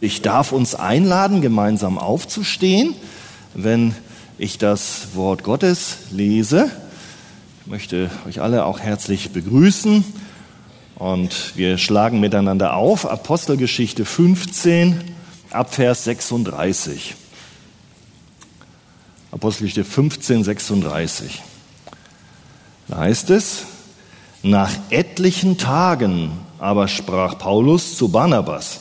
Ich darf uns einladen, gemeinsam aufzustehen, wenn ich das Wort Gottes lese. Ich möchte euch alle auch herzlich begrüßen und wir schlagen miteinander auf Apostelgeschichte 15 ab Vers 36. Apostelgeschichte 15, 36. Da heißt es, nach etlichen Tagen aber sprach Paulus zu Barnabas,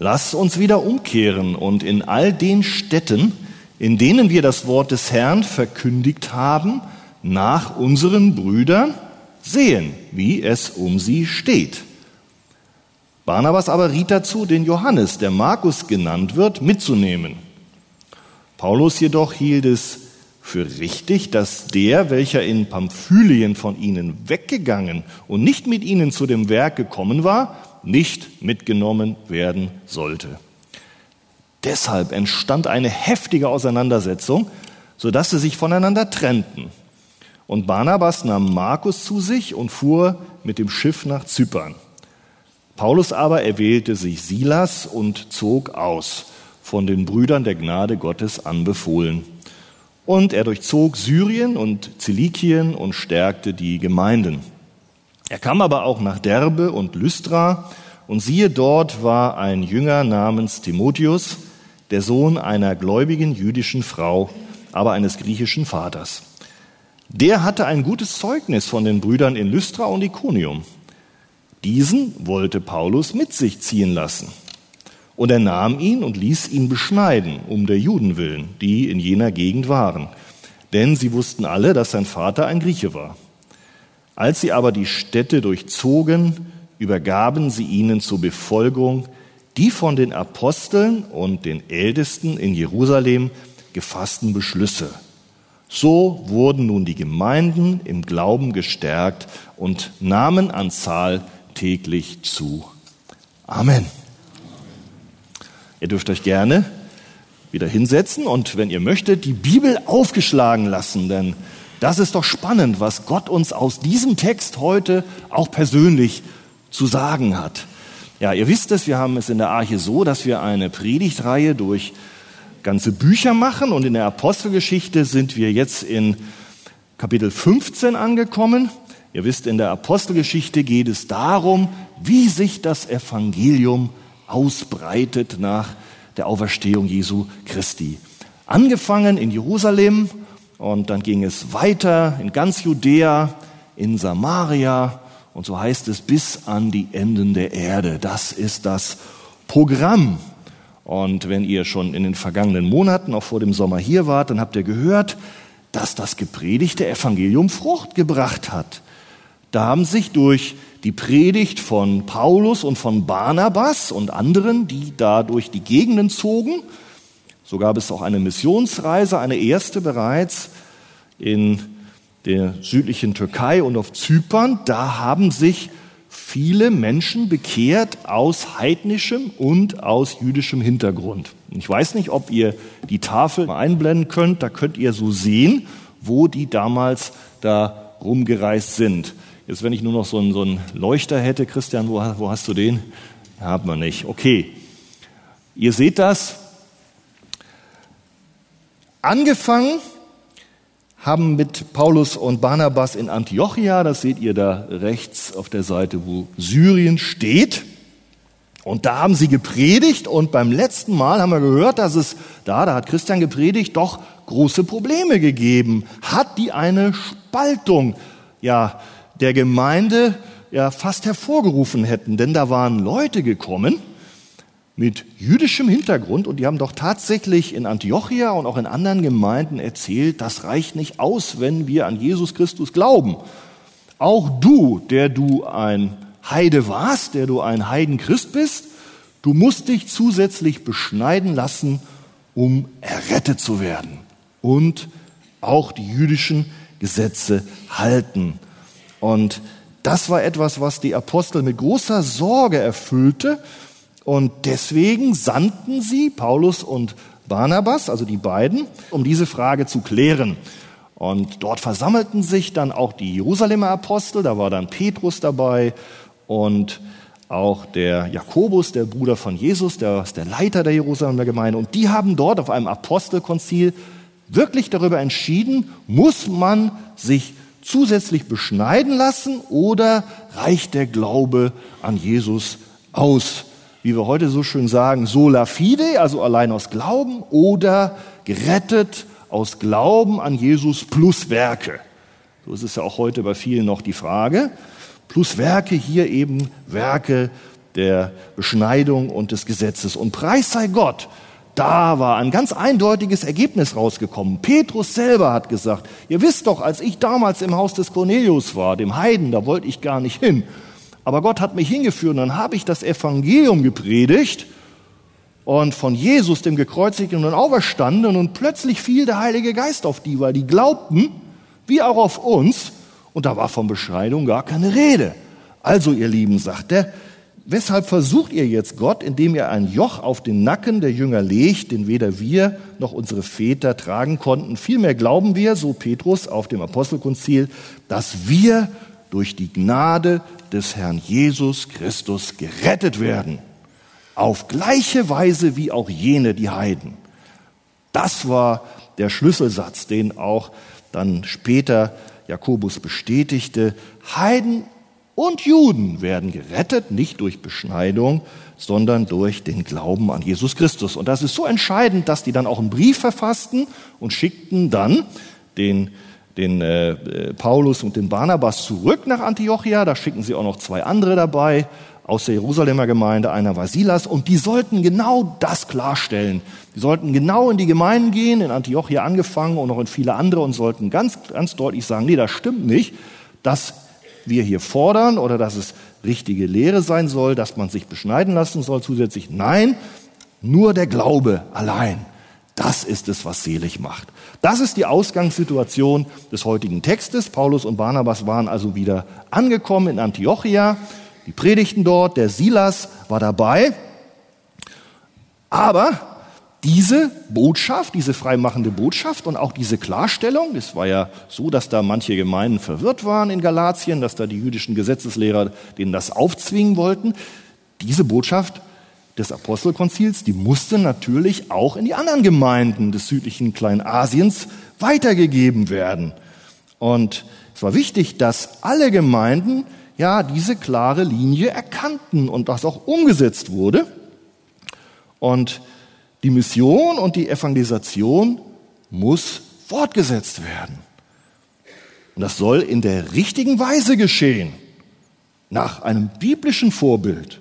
lass uns wieder umkehren und in all den Städten, in denen wir das Wort des Herrn verkündigt haben, nach unseren Brüdern sehen, wie es um sie steht. Barnabas aber riet dazu, den Johannes, der Markus genannt wird, mitzunehmen. Paulus jedoch hielt es für richtig, dass der, welcher in Pamphylien von ihnen weggegangen und nicht mit ihnen zu dem Werk gekommen war, nicht mitgenommen werden sollte. Deshalb entstand eine heftige Auseinandersetzung, sodass sie sich voneinander trennten. Und Barnabas nahm Markus zu sich und fuhr mit dem Schiff nach Zypern. Paulus aber erwählte sich Silas und zog aus von den Brüdern der Gnade Gottes anbefohlen. Und er durchzog Syrien und Zilikien und stärkte die Gemeinden. Er kam aber auch nach Derbe und Lystra, und siehe, dort war ein Jünger namens Timotheus, der Sohn einer gläubigen jüdischen Frau, aber eines griechischen Vaters. Der hatte ein gutes Zeugnis von den Brüdern in Lystra und Iconium. Diesen wollte Paulus mit sich ziehen lassen. Und er nahm ihn und ließ ihn beschneiden, um der Juden willen, die in jener Gegend waren. Denn sie wussten alle, dass sein Vater ein Grieche war. Als sie aber die Städte durchzogen, übergaben sie ihnen zur Befolgung die von den Aposteln und den Ältesten in Jerusalem gefassten Beschlüsse. So wurden nun die Gemeinden im Glauben gestärkt und nahmen an Zahl täglich zu. Amen. Ihr dürft euch gerne wieder hinsetzen und wenn ihr möchtet, die Bibel aufgeschlagen lassen, denn das ist doch spannend, was Gott uns aus diesem Text heute auch persönlich zu sagen hat. Ja, ihr wisst es, wir haben es in der Arche so, dass wir eine Predigtreihe durch ganze Bücher machen und in der Apostelgeschichte sind wir jetzt in Kapitel 15 angekommen. Ihr wisst, in der Apostelgeschichte geht es darum, wie sich das Evangelium ausbreitet nach der Auferstehung Jesu Christi. Angefangen in Jerusalem und dann ging es weiter in ganz Judäa, in Samaria und so heißt es bis an die Enden der Erde. Das ist das Programm. Und wenn ihr schon in den vergangenen Monaten, auch vor dem Sommer hier wart, dann habt ihr gehört, dass das gepredigte Evangelium Frucht gebracht hat. Da haben sich durch die Predigt von Paulus und von Barnabas und anderen, die da durch die Gegenden zogen. So gab es auch eine Missionsreise, eine erste bereits in der südlichen Türkei und auf Zypern. Da haben sich viele Menschen bekehrt aus heidnischem und aus jüdischem Hintergrund. Ich weiß nicht, ob ihr die Tafel einblenden könnt. Da könnt ihr so sehen, wo die damals da rumgereist sind. Jetzt, wenn ich nur noch so einen, so einen Leuchter hätte, Christian, wo, wo hast du den? Haben wir nicht. Okay. Ihr seht das. Angefangen haben mit Paulus und Barnabas in Antiochia, das seht ihr da rechts auf der Seite, wo Syrien steht. Und da haben sie gepredigt und beim letzten Mal haben wir gehört, dass es da, da hat Christian gepredigt, doch große Probleme gegeben. Hat die eine Spaltung, ja, der Gemeinde ja fast hervorgerufen hätten. Denn da waren Leute gekommen mit jüdischem Hintergrund und die haben doch tatsächlich in Antiochia und auch in anderen Gemeinden erzählt, das reicht nicht aus, wenn wir an Jesus Christus glauben. Auch du, der du ein Heide warst, der du ein Heidenchrist bist, du musst dich zusätzlich beschneiden lassen, um errettet zu werden und auch die jüdischen Gesetze halten. Und das war etwas, was die Apostel mit großer Sorge erfüllte. Und deswegen sandten sie Paulus und Barnabas, also die beiden, um diese Frage zu klären. Und dort versammelten sich dann auch die Jerusalemer Apostel, da war dann Petrus dabei und auch der Jakobus, der Bruder von Jesus, der ist der Leiter der Jerusalemer Gemeinde. Und die haben dort auf einem Apostelkonzil wirklich darüber entschieden, muss man sich zusätzlich beschneiden lassen oder reicht der Glaube an Jesus aus? Wie wir heute so schön sagen, sola fide, also allein aus Glauben oder gerettet aus Glauben an Jesus plus Werke. So ist es ja auch heute bei vielen noch die Frage plus Werke hier eben Werke der Beschneidung und des Gesetzes. Und preis sei Gott, da war ein ganz eindeutiges Ergebnis rausgekommen. Petrus selber hat gesagt, ihr wisst doch, als ich damals im Haus des Cornelius war, dem Heiden, da wollte ich gar nicht hin. Aber Gott hat mich hingeführt und dann habe ich das Evangelium gepredigt und von Jesus, dem gekreuzigten und auferstandenen und plötzlich fiel der Heilige Geist auf die, weil die glaubten, wie auch auf uns, und da war von Beschneidung gar keine Rede. Also, ihr Lieben, sagt er, weshalb versucht ihr jetzt Gott, indem ihr ein Joch auf den Nacken der Jünger legt, den weder wir noch unsere Väter tragen konnten? Vielmehr glauben wir, so Petrus auf dem Apostelkonzil, dass wir durch die Gnade des Herrn Jesus Christus gerettet werden. Auf gleiche Weise wie auch jene, die Heiden. Das war der Schlüsselsatz, den auch dann später Jakobus bestätigte, Heiden und Juden werden gerettet, nicht durch Beschneidung, sondern durch den Glauben an Jesus Christus. Und das ist so entscheidend, dass die dann auch einen Brief verfassten und schickten dann den, den äh, äh Paulus und den Barnabas zurück nach Antiochia. Da schicken sie auch noch zwei andere dabei aus der Jerusalemer Gemeinde, einer war Silas, und die sollten genau das klarstellen. Die sollten genau in die Gemeinden gehen, in Antiochia angefangen und noch in viele andere und sollten ganz, ganz deutlich sagen, nee, das stimmt nicht, dass wir hier fordern oder dass es richtige Lehre sein soll, dass man sich beschneiden lassen soll zusätzlich. Nein, nur der Glaube allein. Das ist es, was selig macht. Das ist die Ausgangssituation des heutigen Textes. Paulus und Barnabas waren also wieder angekommen in Antiochia. Die predigten dort, der Silas war dabei. Aber diese Botschaft, diese freimachende Botschaft und auch diese Klarstellung, es war ja so, dass da manche Gemeinden verwirrt waren in Galatien, dass da die jüdischen Gesetzeslehrer denen das aufzwingen wollten, diese Botschaft des Apostelkonzils, die musste natürlich auch in die anderen Gemeinden des südlichen Kleinasiens weitergegeben werden. Und es war wichtig, dass alle Gemeinden ja diese klare Linie erkannten und das auch umgesetzt wurde. Und die Mission und die Evangelisation muss fortgesetzt werden. Und das soll in der richtigen Weise geschehen, nach einem biblischen Vorbild.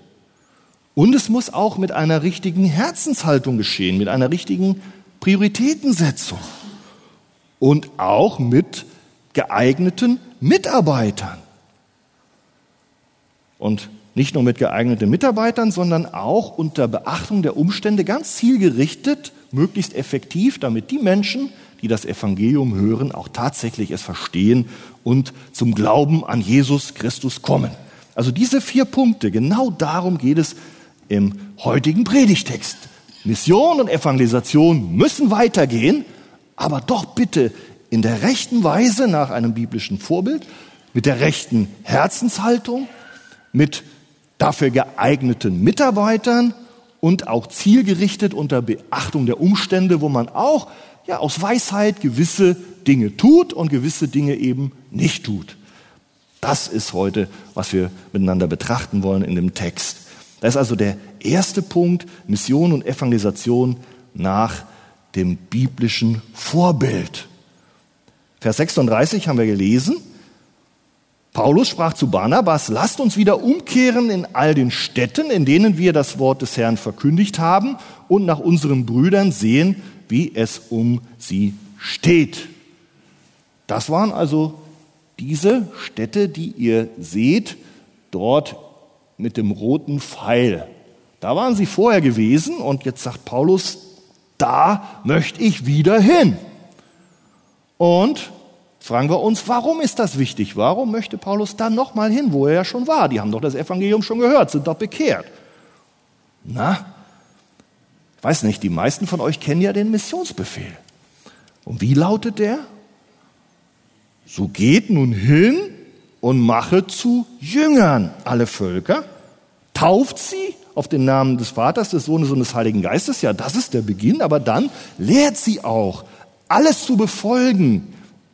Und es muss auch mit einer richtigen Herzenshaltung geschehen, mit einer richtigen Prioritätensetzung und auch mit geeigneten Mitarbeitern. Und nicht nur mit geeigneten Mitarbeitern, sondern auch unter Beachtung der Umstände ganz zielgerichtet, möglichst effektiv, damit die Menschen, die das Evangelium hören, auch tatsächlich es verstehen und zum Glauben an Jesus Christus kommen. Also diese vier Punkte, genau darum geht es im heutigen Predigtext. Mission und Evangelisation müssen weitergehen, aber doch bitte in der rechten Weise nach einem biblischen Vorbild, mit der rechten Herzenshaltung, mit dafür geeigneten Mitarbeitern und auch zielgerichtet unter Beachtung der Umstände, wo man auch ja, aus Weisheit gewisse Dinge tut und gewisse Dinge eben nicht tut. Das ist heute, was wir miteinander betrachten wollen in dem Text. Das ist also der erste Punkt, Mission und Evangelisation nach dem biblischen Vorbild. Vers 36 haben wir gelesen. Paulus sprach zu Barnabas, lasst uns wieder umkehren in all den Städten, in denen wir das Wort des Herrn verkündigt haben und nach unseren Brüdern sehen, wie es um sie steht. Das waren also diese Städte, die ihr seht, dort mit dem roten Pfeil. Da waren sie vorher gewesen und jetzt sagt Paulus, da möchte ich wieder hin. Und fragen wir uns, warum ist das wichtig? Warum möchte Paulus da nochmal hin, wo er ja schon war? Die haben doch das Evangelium schon gehört, sind doch bekehrt. Na, ich weiß nicht, die meisten von euch kennen ja den Missionsbefehl. Und wie lautet der? So geht nun hin und mache zu Jüngern alle Völker, tauft sie auf den Namen des Vaters, des Sohnes und des Heiligen Geistes. Ja, das ist der Beginn, aber dann lehrt sie auch, alles zu befolgen,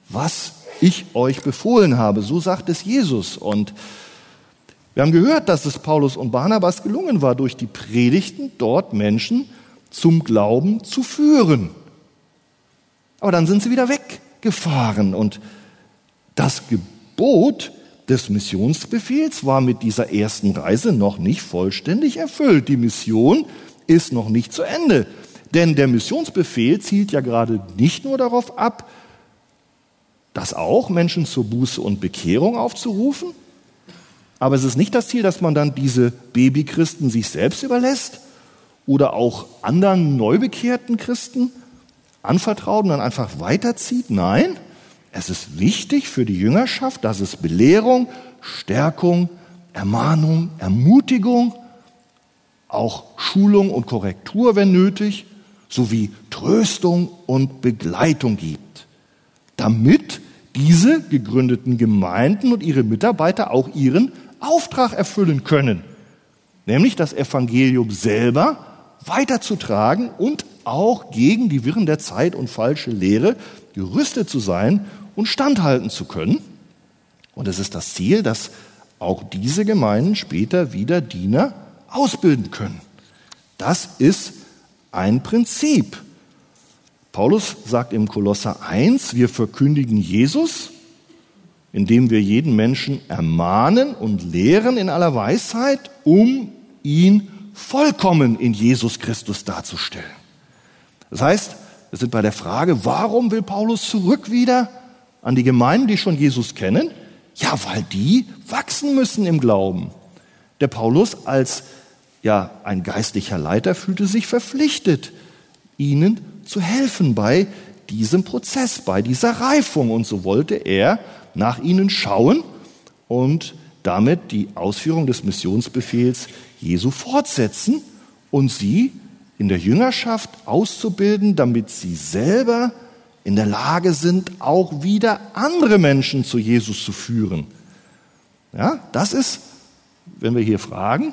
was ich euch befohlen habe. So sagt es Jesus. Und wir haben gehört, dass es Paulus und Barnabas gelungen war, durch die Predigten dort Menschen zum Glauben zu führen. Aber dann sind sie wieder weggefahren und das Gebot des Missionsbefehls war mit dieser ersten Reise noch nicht vollständig erfüllt. Die Mission ist noch nicht zu Ende. Denn der Missionsbefehl zielt ja gerade nicht nur darauf ab, das auch Menschen zur Buße und Bekehrung aufzurufen, aber es ist nicht das Ziel, dass man dann diese Babychristen sich selbst überlässt oder auch anderen neubekehrten Christen anvertraut und dann einfach weiterzieht. Nein, es ist wichtig für die Jüngerschaft, dass es Belehrung, Stärkung, Ermahnung, Ermutigung, auch Schulung und Korrektur, wenn nötig, sowie Tröstung und Begleitung gibt, damit diese gegründeten Gemeinden und ihre Mitarbeiter auch ihren Auftrag erfüllen können, nämlich das Evangelium selber weiterzutragen und auch gegen die Wirren der Zeit und falsche Lehre gerüstet zu sein und standhalten zu können. Und es ist das Ziel, dass auch diese Gemeinden später wieder Diener ausbilden können. Das ist ein Prinzip. Paulus sagt im Kolosser 1, wir verkündigen Jesus, indem wir jeden Menschen ermahnen und lehren in aller Weisheit, um ihn vollkommen in Jesus Christus darzustellen. Das heißt, wir sind bei der Frage, warum will Paulus zurück wieder an die Gemeinden, die schon Jesus kennen? Ja, weil die wachsen müssen im Glauben. Der Paulus als ja ein geistlicher Leiter fühlte sich verpflichtet, ihnen zu helfen bei diesem Prozess, bei dieser Reifung. Und so wollte er nach ihnen schauen und damit die Ausführung des Missionsbefehls Jesu fortsetzen und sie in der Jüngerschaft auszubilden, damit sie selber in der Lage sind, auch wieder andere Menschen zu Jesus zu führen. Ja, das ist, wenn wir hier fragen,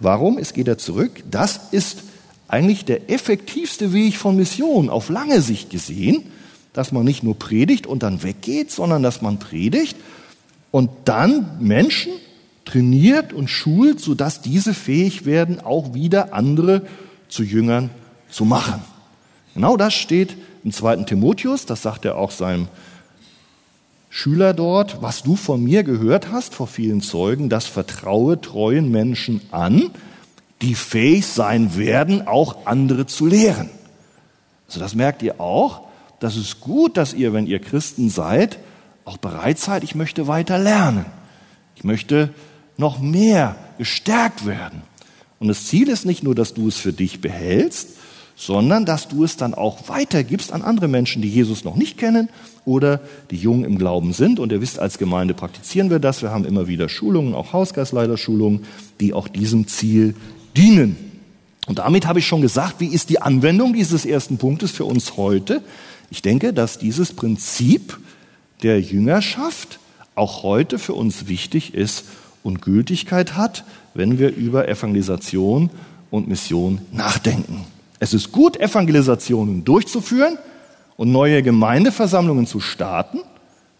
warum, es geht er zurück, das ist eigentlich der effektivste Weg von Mission auf lange Sicht gesehen, dass man nicht nur predigt und dann weggeht, sondern dass man predigt und dann Menschen trainiert und schult, sodass diese fähig werden, auch wieder andere zu Jüngern zu machen. Genau das steht im zweiten Timotheus, das sagt er auch seinem Schüler dort, was du von mir gehört hast vor vielen Zeugen, das vertraue treuen Menschen an, die fähig sein werden, auch andere zu lehren. Also das merkt ihr auch. Das ist gut, dass ihr, wenn ihr Christen seid, auch bereit seid, ich möchte weiter lernen. Ich möchte noch mehr gestärkt werden. Und das Ziel ist nicht nur, dass du es für dich behältst, sondern dass du es dann auch weitergibst an andere Menschen, die Jesus noch nicht kennen oder die jung im Glauben sind. Und ihr wisst, als Gemeinde praktizieren wir das. Wir haben immer wieder Schulungen, auch Hausgeistleiterschulungen, die auch diesem Ziel dienen. Und damit habe ich schon gesagt, wie ist die Anwendung dieses ersten Punktes für uns heute? Ich denke, dass dieses Prinzip der Jüngerschaft auch heute für uns wichtig ist und Gültigkeit hat, wenn wir über Evangelisation und Mission nachdenken. Es ist gut, Evangelisationen durchzuführen und neue Gemeindeversammlungen zu starten.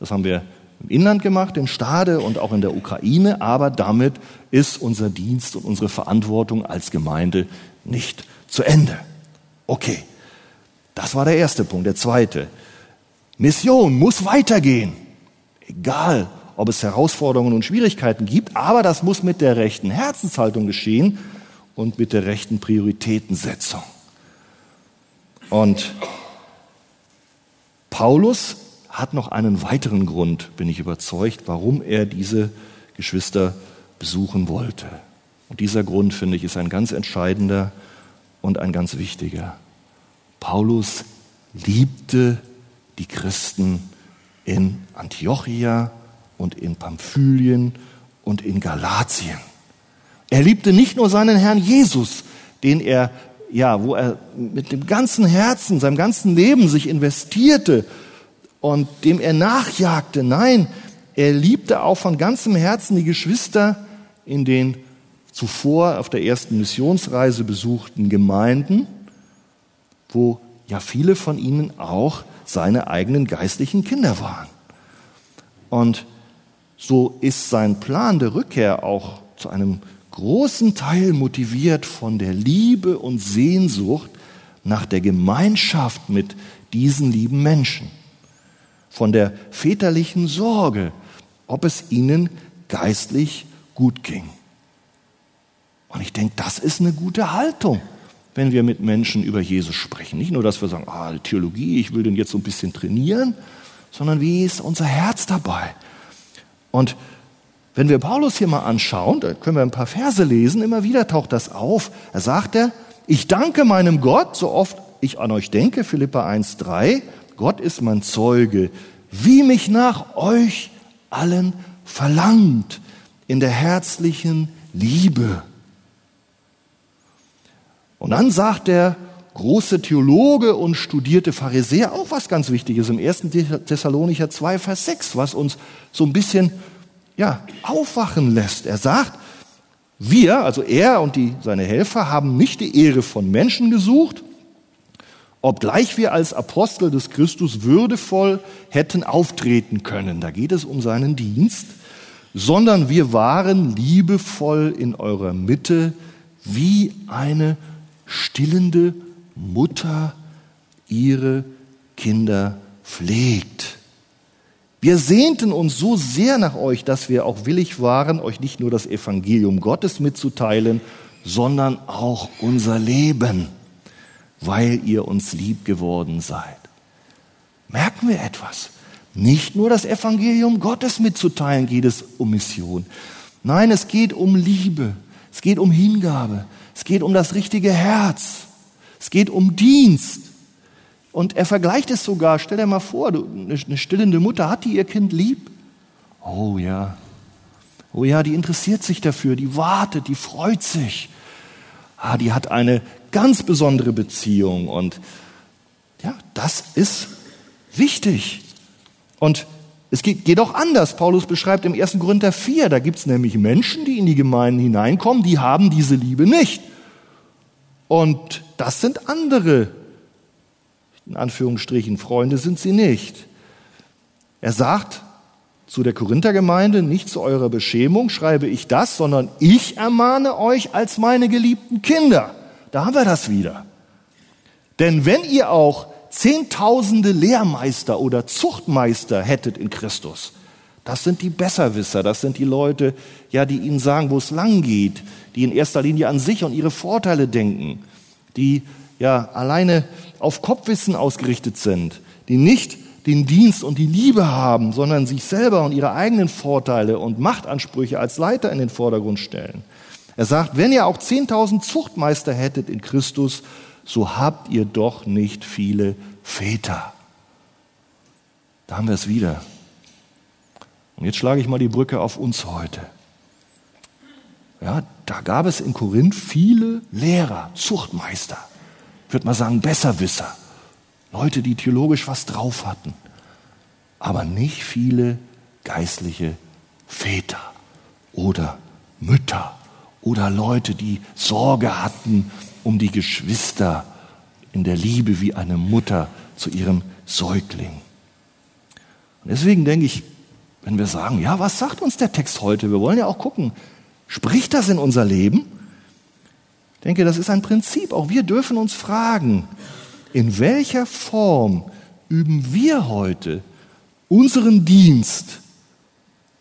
Das haben wir im Inland gemacht, in Stade und auch in der Ukraine, aber damit ist unser Dienst und unsere Verantwortung als Gemeinde nicht zu Ende. Okay, das war der erste Punkt. Der zweite, Mission muss weitergehen, egal ob es Herausforderungen und Schwierigkeiten gibt, aber das muss mit der rechten Herzenshaltung geschehen und mit der rechten Prioritätensetzung. Und Paulus hat noch einen weiteren Grund, bin ich überzeugt, warum er diese Geschwister besuchen wollte. Und dieser Grund, finde ich, ist ein ganz entscheidender und ein ganz wichtiger. Paulus liebte die Christen in Antiochia und in Pamphylien und in Galatien. Er liebte nicht nur seinen Herrn Jesus, den er ja, wo er mit dem ganzen Herzen, seinem ganzen Leben sich investierte und dem er nachjagte. Nein, er liebte auch von ganzem Herzen die Geschwister in den zuvor auf der ersten Missionsreise besuchten Gemeinden, wo ja viele von ihnen auch seine eigenen geistlichen Kinder waren. Und so ist sein Plan der Rückkehr auch zu einem großen Teil motiviert von der Liebe und Sehnsucht nach der Gemeinschaft mit diesen lieben Menschen, von der väterlichen Sorge, ob es ihnen geistlich gut ging. Und ich denke, das ist eine gute Haltung, wenn wir mit Menschen über Jesus sprechen. Nicht nur, dass wir sagen, ah, Theologie, ich will den jetzt so ein bisschen trainieren, sondern wie ist unser Herz dabei? Und wenn wir Paulus hier mal anschauen, da können wir ein paar Verse lesen, immer wieder taucht das auf. Er sagt er, ich danke meinem Gott, so oft ich an euch denke, Philippa 1,3, Gott ist mein Zeuge, wie mich nach euch allen verlangt in der herzlichen Liebe. Und dann sagt der große Theologe und studierte Pharisäer auch was ganz Wichtiges im 1. Thessalonicher 2, Vers 6, was uns so ein bisschen ja, aufwachen lässt. Er sagt, wir, also er und die, seine Helfer, haben nicht die Ehre von Menschen gesucht, obgleich wir als Apostel des Christus würdevoll hätten auftreten können. Da geht es um seinen Dienst, sondern wir waren liebevoll in eurer Mitte wie eine stillende Mutter ihre Kinder pflegt. Wir sehnten uns so sehr nach euch, dass wir auch willig waren, euch nicht nur das Evangelium Gottes mitzuteilen, sondern auch unser Leben, weil ihr uns lieb geworden seid. Merken wir etwas? Nicht nur das Evangelium Gottes mitzuteilen geht es um Mission. Nein, es geht um Liebe, es geht um Hingabe, es geht um das richtige Herz, es geht um Dienst. Und er vergleicht es sogar, stell dir mal vor, eine stillende Mutter, hat die ihr Kind lieb? Oh ja, oh ja, die interessiert sich dafür, die wartet, die freut sich. Ah, die hat eine ganz besondere Beziehung und ja, das ist wichtig. Und es geht, geht auch anders. Paulus beschreibt im 1. Korinther 4, da gibt es nämlich Menschen, die in die Gemeinden hineinkommen, die haben diese Liebe nicht. Und das sind andere, in Anführungsstrichen, Freunde sind sie nicht. Er sagt zu der Korinthergemeinde, nicht zu eurer Beschämung schreibe ich das, sondern ich ermahne euch als meine geliebten Kinder. Da haben wir das wieder. Denn wenn ihr auch Zehntausende Lehrmeister oder Zuchtmeister hättet in Christus. Das sind die Besserwisser, das sind die Leute, ja, die ihnen sagen, wo es lang geht, die in erster Linie an sich und ihre Vorteile denken, die ja alleine auf Kopfwissen ausgerichtet sind, die nicht den Dienst und die Liebe haben, sondern sich selber und ihre eigenen Vorteile und Machtansprüche als Leiter in den Vordergrund stellen. Er sagt, wenn ihr auch 10.000 Zuchtmeister hättet in Christus, so habt ihr doch nicht viele Väter. Da haben wir es wieder. Und jetzt schlage ich mal die Brücke auf uns heute. Ja, da gab es in Korinth viele Lehrer, Zuchtmeister, ich würde mal sagen Besserwisser, Leute, die theologisch was drauf hatten, aber nicht viele geistliche Väter oder Mütter oder Leute, die Sorge hatten um die Geschwister in der Liebe wie eine Mutter zu ihrem Säugling. Und deswegen denke ich, wenn wir sagen, ja, was sagt uns der Text heute? Wir wollen ja auch gucken, spricht das in unser Leben? Ich denke, das ist ein Prinzip. Auch wir dürfen uns fragen, in welcher Form üben wir heute unseren Dienst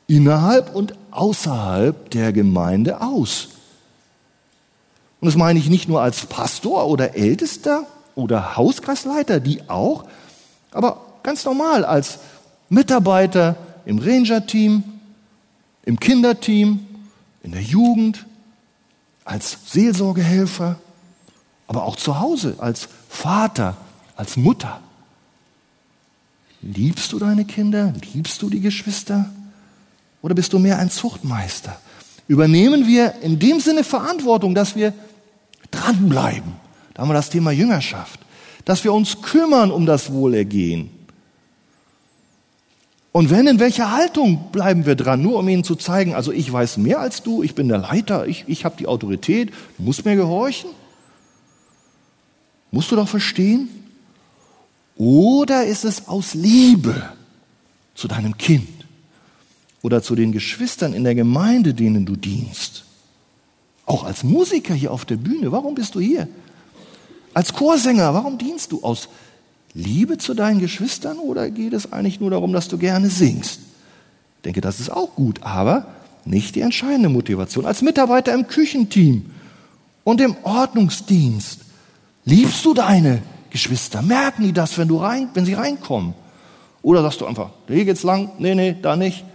innerhalb und außerhalb der Gemeinde aus? Und das meine ich nicht nur als Pastor oder Ältester oder Hauskreisleiter, die auch, aber ganz normal als Mitarbeiter im Ranger-Team, im Kinderteam, in der Jugend, als Seelsorgehelfer, aber auch zu Hause als Vater, als Mutter. Liebst du deine Kinder? Liebst du die Geschwister? Oder bist du mehr ein Zuchtmeister? Übernehmen wir in dem Sinne Verantwortung, dass wir dranbleiben. Da haben wir das Thema Jüngerschaft. Dass wir uns kümmern um das Wohlergehen. Und wenn, in welcher Haltung bleiben wir dran? Nur um ihnen zu zeigen, also ich weiß mehr als du, ich bin der Leiter, ich, ich habe die Autorität, du musst mir gehorchen? Musst du doch verstehen? Oder ist es aus Liebe zu deinem Kind oder zu den Geschwistern in der Gemeinde, denen du dienst? Auch als Musiker hier auf der Bühne, warum bist du hier? Als Chorsänger, warum dienst du aus Liebe zu deinen Geschwistern oder geht es eigentlich nur darum, dass du gerne singst? Ich denke, das ist auch gut, aber nicht die entscheidende Motivation. Als Mitarbeiter im Küchenteam und im Ordnungsdienst liebst du deine Geschwister. Merken die das, wenn, du rein, wenn sie reinkommen? Oder sagst du einfach, hier geht's lang, nee, nee, da nicht,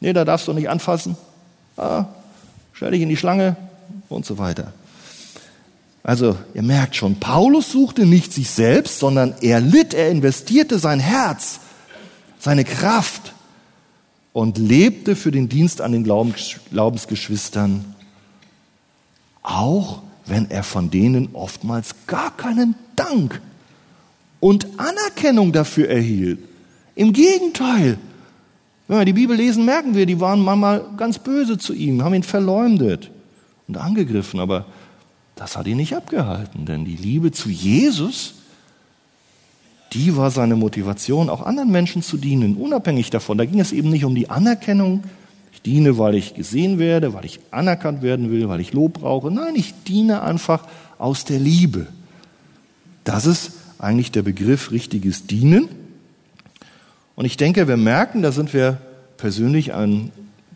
nee, da darfst du nicht anfassen, ah, stell dich in die Schlange und so weiter. Also ihr merkt schon, Paulus suchte nicht sich selbst, sondern er litt, er investierte sein Herz, seine Kraft und lebte für den Dienst an den Glaubensgeschwistern, auch wenn er von denen oftmals gar keinen Dank und Anerkennung dafür erhielt. Im Gegenteil, wenn wir die Bibel lesen, merken wir, die waren manchmal ganz böse zu ihm, haben ihn verleumdet und angegriffen, aber das hat ihn nicht abgehalten, denn die Liebe zu Jesus, die war seine Motivation, auch anderen Menschen zu dienen, unabhängig davon. Da ging es eben nicht um die Anerkennung. Ich diene, weil ich gesehen werde, weil ich anerkannt werden will, weil ich Lob brauche. Nein, ich diene einfach aus der Liebe. Das ist eigentlich der Begriff richtiges Dienen. Und ich denke, wir merken, da sind wir persönlich an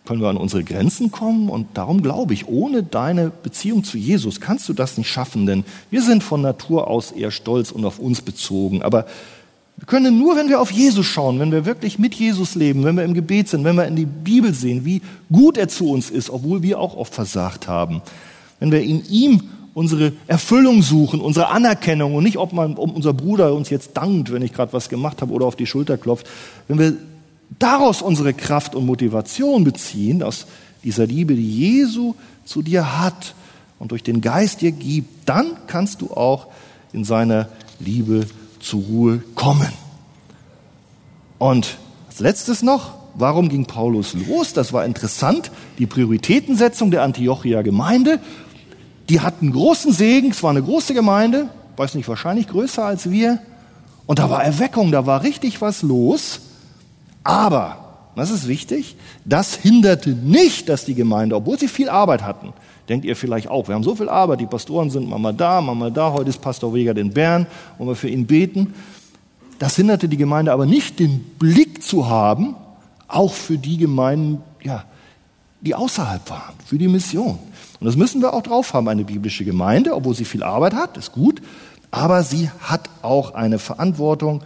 können wir an unsere Grenzen kommen. Und darum glaube ich, ohne deine Beziehung zu Jesus kannst du das nicht schaffen, denn wir sind von Natur aus eher stolz und auf uns bezogen. Aber wir können nur, wenn wir auf Jesus schauen, wenn wir wirklich mit Jesus leben, wenn wir im Gebet sind, wenn wir in die Bibel sehen, wie gut er zu uns ist, obwohl wir auch oft versagt haben. Wenn wir in ihm unsere Erfüllung suchen, unsere Anerkennung und nicht, ob, man, ob unser Bruder uns jetzt dankt, wenn ich gerade was gemacht habe oder auf die Schulter klopft. Wenn wir daraus unsere Kraft und Motivation beziehen, aus dieser Liebe, die Jesu zu dir hat und durch den Geist dir gibt, dann kannst du auch in seiner Liebe zur Ruhe kommen. Und als letztes noch, warum ging Paulus los? Das war interessant. Die Prioritätensetzung der Antiochia Gemeinde. Die hatten großen Segen. Es war eine große Gemeinde, weiß nicht, wahrscheinlich größer als wir. Und da war Erweckung, da war richtig was los. Aber, das ist wichtig, das hinderte nicht, dass die Gemeinde, obwohl sie viel Arbeit hatten, denkt ihr vielleicht auch, wir haben so viel Arbeit, die Pastoren sind mal da, mal da, heute ist Pastor Weger in Bern und wir für ihn beten. Das hinderte die Gemeinde aber nicht, den Blick zu haben, auch für die Gemeinden, ja, die außerhalb waren, für die Mission. Und das müssen wir auch drauf haben, eine biblische Gemeinde, obwohl sie viel Arbeit hat, ist gut, aber sie hat auch eine Verantwortung,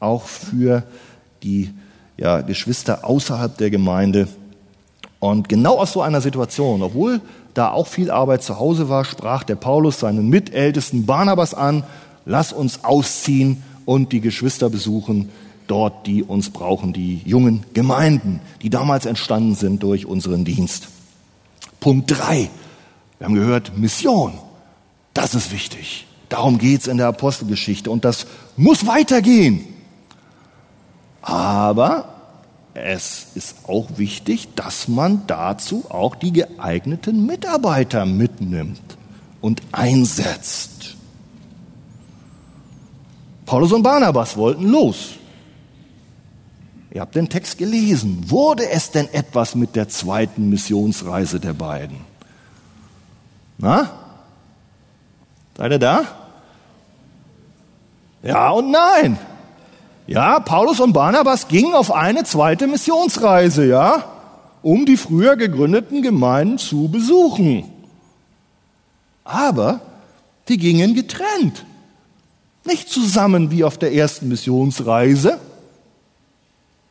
auch für die ja, Geschwister außerhalb der Gemeinde. Und genau aus so einer Situation, obwohl da auch viel Arbeit zu Hause war, sprach der Paulus seinen Mitältesten Barnabas an, lass uns ausziehen und die Geschwister besuchen, dort, die uns brauchen, die jungen Gemeinden, die damals entstanden sind durch unseren Dienst. Punkt drei. Wir haben gehört, Mission. Das ist wichtig. Darum geht's in der Apostelgeschichte und das muss weitergehen. Aber es ist auch wichtig, dass man dazu auch die geeigneten Mitarbeiter mitnimmt und einsetzt. Paulus und Barnabas wollten los. Ihr habt den Text gelesen. Wurde es denn etwas mit der zweiten Missionsreise der beiden? Na? Seid ihr da? Ja und nein. Ja, Paulus und Barnabas gingen auf eine zweite Missionsreise, ja, um die früher gegründeten Gemeinden zu besuchen. Aber die gingen getrennt. Nicht zusammen wie auf der ersten Missionsreise.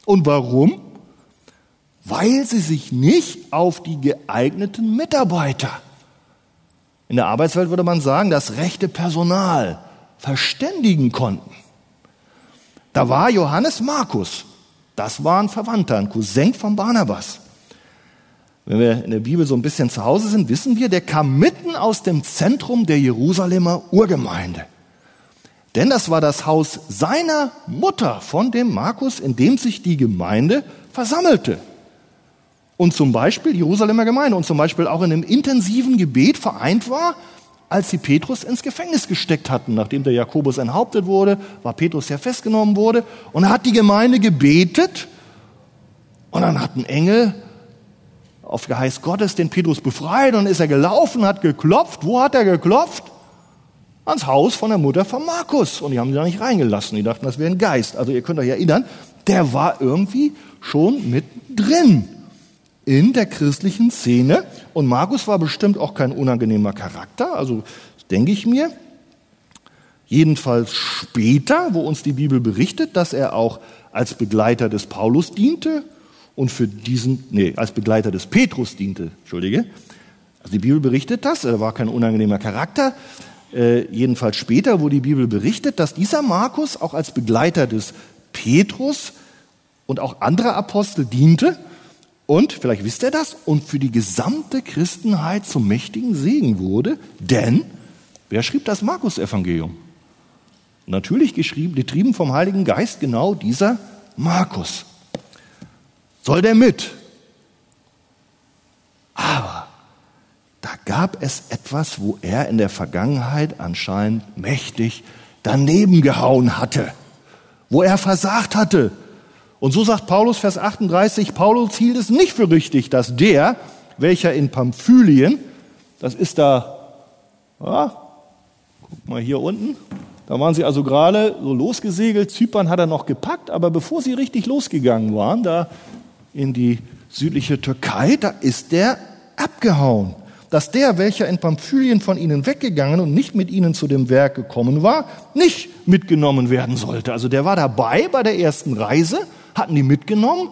Und warum? Weil sie sich nicht auf die geeigneten Mitarbeiter, in der Arbeitswelt würde man sagen, das rechte Personal verständigen konnten. Da war Johannes Markus. Das war ein Verwandter, ein Cousin von Barnabas. Wenn wir in der Bibel so ein bisschen zu Hause sind, wissen wir, der kam mitten aus dem Zentrum der Jerusalemer Urgemeinde. Denn das war das Haus seiner Mutter von dem Markus, in dem sich die Gemeinde versammelte. Und zum Beispiel, Jerusalemer Gemeinde, und zum Beispiel auch in einem intensiven Gebet vereint war, als sie Petrus ins Gefängnis gesteckt hatten. Nachdem der Jakobus enthauptet wurde, war Petrus ja festgenommen wurde. Und hat die Gemeinde gebetet. Und dann hat ein Engel auf Geheiß Gottes den Petrus befreit und ist er gelaufen, hat geklopft. Wo hat er geklopft? Ans Haus von der Mutter von Markus. Und die haben ihn da nicht reingelassen. Die dachten, das wäre ein Geist. Also ihr könnt euch erinnern, der war irgendwie schon mit drin in der christlichen Szene. Und Markus war bestimmt auch kein unangenehmer Charakter, also denke ich mir. Jedenfalls später, wo uns die Bibel berichtet, dass er auch als Begleiter des Paulus diente und für diesen, nee, als Begleiter des Petrus diente, entschuldige. Also die Bibel berichtet das, er war kein unangenehmer Charakter. Äh, jedenfalls später, wo die Bibel berichtet, dass dieser Markus auch als Begleiter des Petrus und auch anderer Apostel diente und, vielleicht wisst ihr das, und für die gesamte Christenheit zum mächtigen Segen wurde. Denn, wer schrieb das Markus-Evangelium? Natürlich geschrieben, getrieben vom Heiligen Geist, genau dieser Markus. Soll der mit? Aber da gab es etwas, wo er in der Vergangenheit anscheinend mächtig daneben gehauen hatte, wo er versagt hatte, und so sagt Paulus, Vers 38, Paulus hielt es nicht für richtig, dass der, welcher in Pamphylien, das ist da, ja, guck mal hier unten, da waren sie also gerade so losgesegelt, Zypern hat er noch gepackt, aber bevor sie richtig losgegangen waren, da in die südliche Türkei, da ist der abgehauen. Dass der, welcher in Pamphylien von ihnen weggegangen und nicht mit ihnen zu dem Werk gekommen war, nicht mitgenommen werden sollte. Also der war dabei bei der ersten Reise, hatten die mitgenommen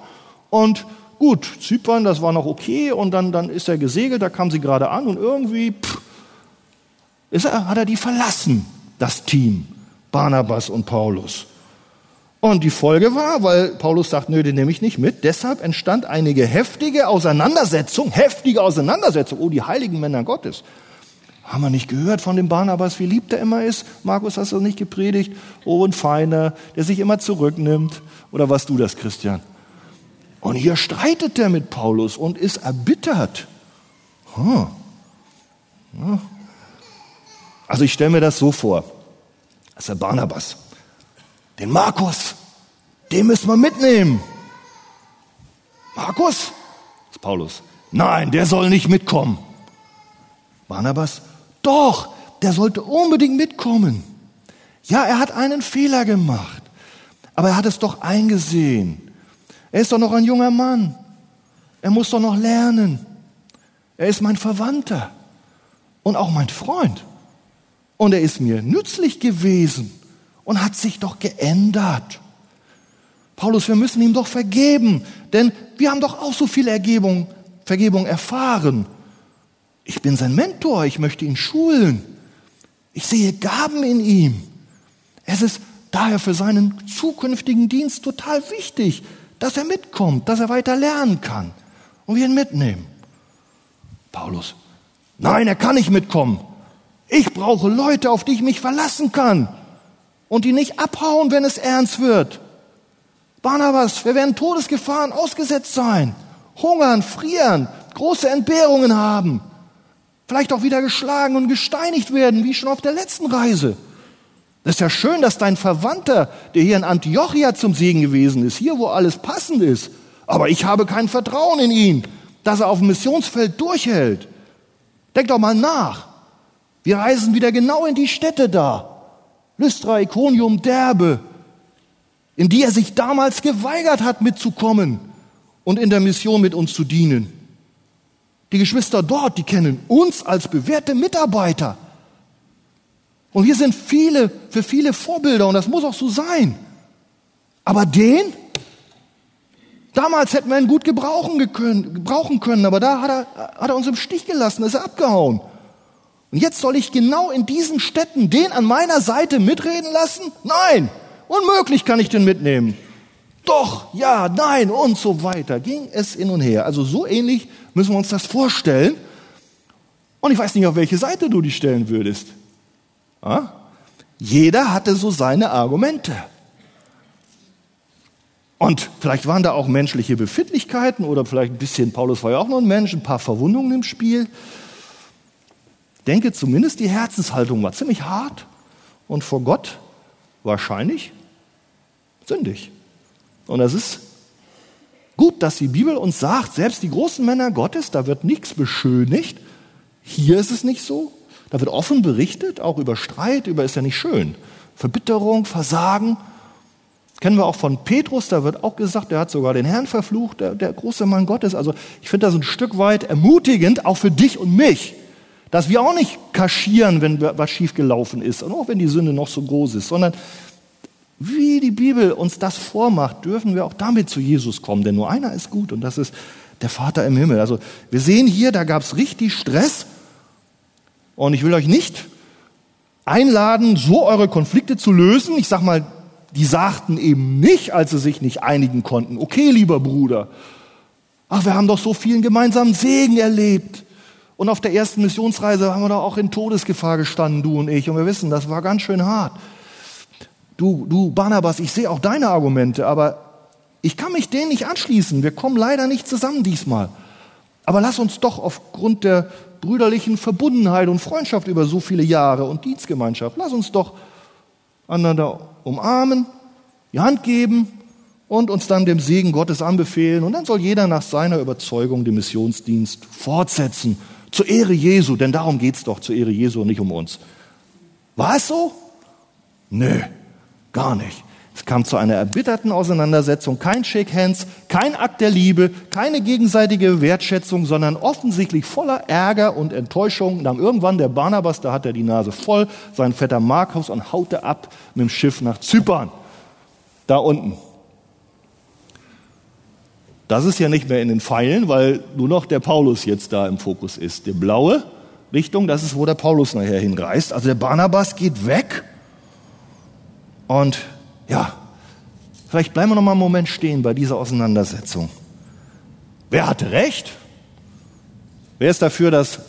und gut, Zypern, das war noch okay und dann, dann ist er gesegelt, da kam sie gerade an und irgendwie pff, ist er, hat er die verlassen, das Team, Barnabas und Paulus. Und die Folge war, weil Paulus sagt, nö, den nehme ich nicht mit, deshalb entstand einige heftige Auseinandersetzung, heftige Auseinandersetzung, oh, die heiligen Männer Gottes. Haben wir nicht gehört von dem Barnabas, wie lieb der immer ist? Markus, hast du nicht gepredigt? Oh, ein Feiner, der sich immer zurücknimmt. Oder warst du das, Christian? Und hier streitet er mit Paulus und ist erbittert. Hm. Also ich stelle mir das so vor. Das ist der Barnabas. Den Markus, den müssen wir mitnehmen. Markus? Das ist Paulus. Nein, der soll nicht mitkommen. Barnabas? Doch, der sollte unbedingt mitkommen. Ja, er hat einen Fehler gemacht. Aber er hat es doch eingesehen. Er ist doch noch ein junger Mann. Er muss doch noch lernen. Er ist mein Verwandter und auch mein Freund. Und er ist mir nützlich gewesen und hat sich doch geändert. Paulus, wir müssen ihm doch vergeben, denn wir haben doch auch so viel Ergebung, Vergebung erfahren. Ich bin sein Mentor, ich möchte ihn schulen. Ich sehe Gaben in ihm. Es ist daher für seinen zukünftigen Dienst total wichtig, dass er mitkommt, dass er weiter lernen kann und wir ihn mitnehmen. Paulus, nein, er kann nicht mitkommen. Ich brauche Leute, auf die ich mich verlassen kann und die nicht abhauen, wenn es ernst wird. Barnabas, wir werden Todesgefahren ausgesetzt sein, hungern, frieren, große Entbehrungen haben, vielleicht auch wieder geschlagen und gesteinigt werden, wie schon auf der letzten Reise. Das ist ja schön, dass dein Verwandter, der hier in Antiochia zum Segen gewesen ist, hier wo alles passend ist, aber ich habe kein Vertrauen in ihn, dass er auf dem Missionsfeld durchhält. Denk doch mal nach. Wir reisen wieder genau in die Städte da. Lystra, Iconium, Derbe, in die er sich damals geweigert hat mitzukommen und in der Mission mit uns zu dienen. Die Geschwister dort, die kennen uns als bewährte Mitarbeiter. Und wir sind viele, für viele Vorbilder und das muss auch so sein. Aber den, damals hätten wir ihn gut gebrauchen können, gebrauchen können aber da hat er, hat er uns im Stich gelassen, ist er abgehauen. Und jetzt soll ich genau in diesen Städten den an meiner Seite mitreden lassen? Nein, unmöglich kann ich den mitnehmen. Doch, ja, nein und so weiter. Ging es hin und her. Also so ähnlich müssen wir uns das vorstellen. Und ich weiß nicht, auf welche Seite du dich stellen würdest. Jeder hatte so seine Argumente. Und vielleicht waren da auch menschliche Befindlichkeiten oder vielleicht ein bisschen, Paulus war ja auch noch ein Mensch, ein paar Verwundungen im Spiel. Ich denke zumindest, die Herzenshaltung war ziemlich hart und vor Gott wahrscheinlich sündig. Und es ist gut, dass die Bibel uns sagt, selbst die großen Männer Gottes, da wird nichts beschönigt. Hier ist es nicht so. Da wird offen berichtet, auch über Streit, über ist ja nicht schön. Verbitterung, Versagen. Kennen wir auch von Petrus, da wird auch gesagt, der hat sogar den Herrn verflucht, der, der große Mann Gottes. Also ich finde das ein Stück weit ermutigend, auch für dich und mich, dass wir auch nicht kaschieren, wenn was schiefgelaufen ist und auch wenn die Sünde noch so groß ist, sondern wie die Bibel uns das vormacht, dürfen wir auch damit zu Jesus kommen, denn nur einer ist gut und das ist der Vater im Himmel. Also wir sehen hier, da gab es richtig Stress und ich will euch nicht einladen, so eure Konflikte zu lösen. Ich sag mal, die sagten eben nicht, als sie sich nicht einigen konnten, okay, lieber Bruder, ach, wir haben doch so vielen gemeinsamen Segen erlebt. Und auf der ersten Missionsreise haben wir doch auch in Todesgefahr gestanden, du und ich. Und wir wissen, das war ganz schön hart. Du, du, Barnabas, ich sehe auch deine Argumente, aber ich kann mich denen nicht anschließen. Wir kommen leider nicht zusammen diesmal. Aber lass uns doch aufgrund der brüderlichen Verbundenheit und Freundschaft über so viele Jahre und Dienstgemeinschaft, lass uns doch einander umarmen, die Hand geben und uns dann dem Segen Gottes anbefehlen. Und dann soll jeder nach seiner Überzeugung den Missionsdienst fortsetzen. Zur Ehre Jesu, denn darum geht's doch, zur Ehre Jesu und nicht um uns. War es so? Nö, gar nicht. Es kam zu einer erbitterten Auseinandersetzung, kein Shake Hands, kein Akt der Liebe, keine gegenseitige Wertschätzung, sondern offensichtlich voller Ärger und Enttäuschung nahm irgendwann der Barnabas, da hat er die Nase voll, sein Vetter Markus und haute ab mit dem Schiff nach Zypern. Da unten. Das ist ja nicht mehr in den Pfeilen, weil nur noch der Paulus jetzt da im Fokus ist. Die blaue Richtung, das ist, wo der Paulus nachher hinreist. Also der Barnabas geht weg und ja, vielleicht bleiben wir noch mal einen Moment stehen bei dieser Auseinandersetzung. Wer hatte recht? Wer ist dafür, dass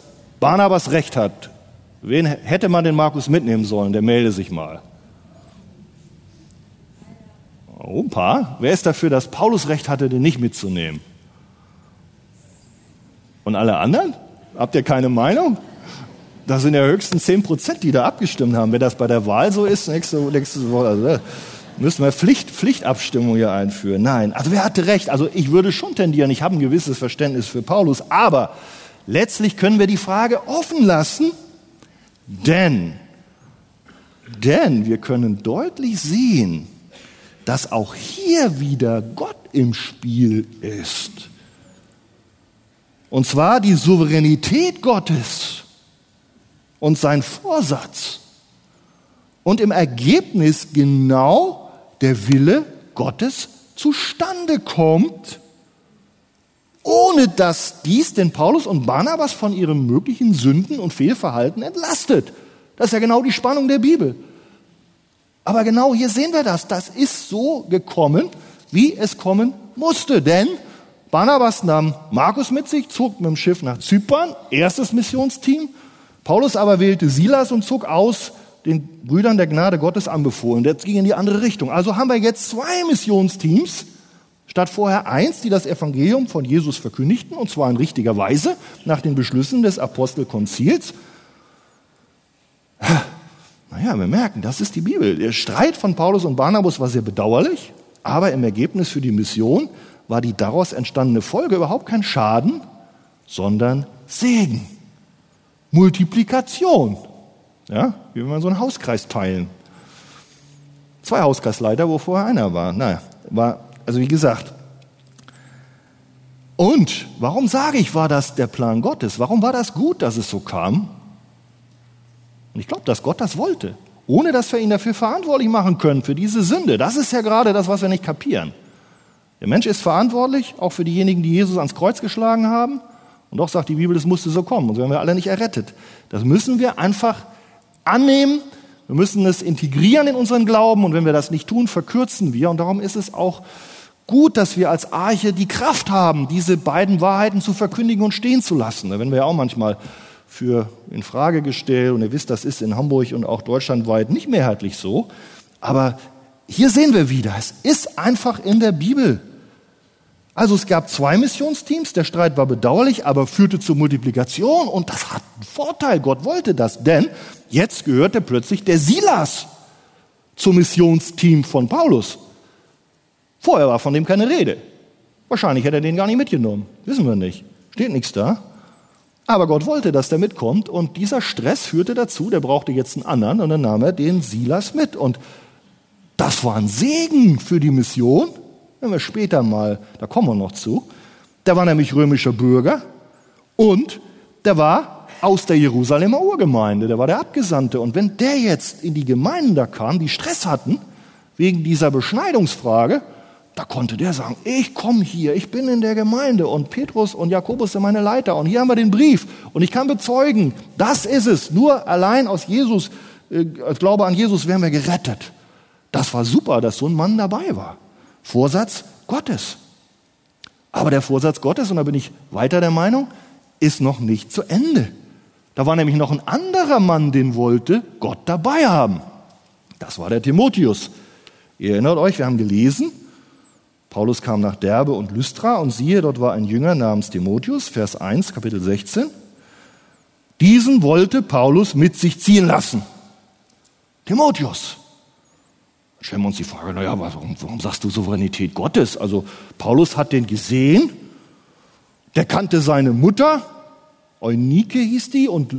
Barnabas recht hat? Wen hätte man den Markus mitnehmen sollen? Der melde sich mal. Oh, ein paar. Wer ist dafür, dass Paulus recht hatte, den nicht mitzunehmen? Und alle anderen? Habt ihr keine Meinung? Das sind ja höchstens 10 Prozent, die da abgestimmt haben. Wenn das bei der Wahl so ist, nächste, nächste Woche, also, müssen wir Pflicht, Pflichtabstimmung hier einführen. Nein, also wer hatte recht? Also ich würde schon tendieren, ich habe ein gewisses Verständnis für Paulus, aber letztlich können wir die Frage offen lassen, denn, denn wir können deutlich sehen, dass auch hier wieder Gott im Spiel ist. Und zwar die Souveränität Gottes und sein Vorsatz. Und im Ergebnis genau der Wille Gottes zustande kommt, ohne dass dies den Paulus und Barnabas von ihren möglichen Sünden und Fehlverhalten entlastet. Das ist ja genau die Spannung der Bibel. Aber genau hier sehen wir das. Das ist so gekommen, wie es kommen musste. Denn Barnabas nahm Markus mit sich, zog mit dem Schiff nach Zypern, erstes Missionsteam. Paulus aber wählte Silas und zog aus den Brüdern der Gnade Gottes anbefohlen. Das ging in die andere Richtung. Also haben wir jetzt zwei Missionsteams statt vorher eins, die das Evangelium von Jesus verkündigten, und zwar in richtiger Weise nach den Beschlüssen des Apostelkonzils. Naja, wir merken, das ist die Bibel. Der Streit von Paulus und Barnabas war sehr bedauerlich, aber im Ergebnis für die Mission war die daraus entstandene Folge überhaupt kein Schaden, sondern Segen. Multiplikation. Ja, wie wenn man so einen Hauskreis teilen. Zwei Hauskreisleiter, wo vorher einer war. Naja, war, also wie gesagt. Und warum sage ich, war das der Plan Gottes? Warum war das gut, dass es so kam? Und ich glaube, dass Gott das wollte. Ohne dass wir ihn dafür verantwortlich machen können, für diese Sünde. Das ist ja gerade das, was wir nicht kapieren. Der Mensch ist verantwortlich, auch für diejenigen, die Jesus ans Kreuz geschlagen haben. Und doch sagt die Bibel, es musste so kommen. Und so werden wir alle nicht errettet. Das müssen wir einfach annehmen, wir müssen es integrieren in unseren Glauben und wenn wir das nicht tun, verkürzen wir. Und darum ist es auch gut, dass wir als Arche die Kraft haben, diese beiden Wahrheiten zu verkündigen und stehen zu lassen. Da werden wir ja auch manchmal für in Frage gestellt. Und ihr wisst, das ist in Hamburg und auch deutschlandweit nicht mehrheitlich so. Aber hier sehen wir wieder, es ist einfach in der Bibel. Also es gab zwei Missionsteams, der Streit war bedauerlich, aber führte zur Multiplikation und das hat einen Vorteil, Gott wollte das, denn jetzt gehörte plötzlich der Silas zum Missionsteam von Paulus. Vorher war von dem keine Rede. Wahrscheinlich hätte er den gar nicht mitgenommen, wissen wir nicht, steht nichts da. Aber Gott wollte, dass der mitkommt und dieser Stress führte dazu, der brauchte jetzt einen anderen und dann nahm er den Silas mit und das war ein Segen für die Mission wenn wir später mal, da kommen wir noch zu. Der war nämlich römischer Bürger und der war aus der Jerusalemer Urgemeinde, der war der Abgesandte. Und wenn der jetzt in die Gemeinden da kam, die Stress hatten, wegen dieser Beschneidungsfrage, da konnte der sagen, ich komme hier, ich bin in der Gemeinde und Petrus und Jakobus sind meine Leiter und hier haben wir den Brief und ich kann bezeugen, das ist es. Nur allein aus Jesus, äh, als Glaube an Jesus werden wir gerettet. Das war super, dass so ein Mann dabei war. Vorsatz Gottes. Aber der Vorsatz Gottes, und da bin ich weiter der Meinung, ist noch nicht zu Ende. Da war nämlich noch ein anderer Mann, den wollte Gott dabei haben. Das war der Timotheus. Ihr erinnert euch, wir haben gelesen, Paulus kam nach Derbe und Lystra und siehe, dort war ein Jünger namens Timotheus, Vers 1, Kapitel 16. Diesen wollte Paulus mit sich ziehen lassen. Timotheus stellen wir uns die Frage, naja, warum, warum sagst du Souveränität Gottes? Also Paulus hat den gesehen, der kannte seine Mutter, Eunike hieß die und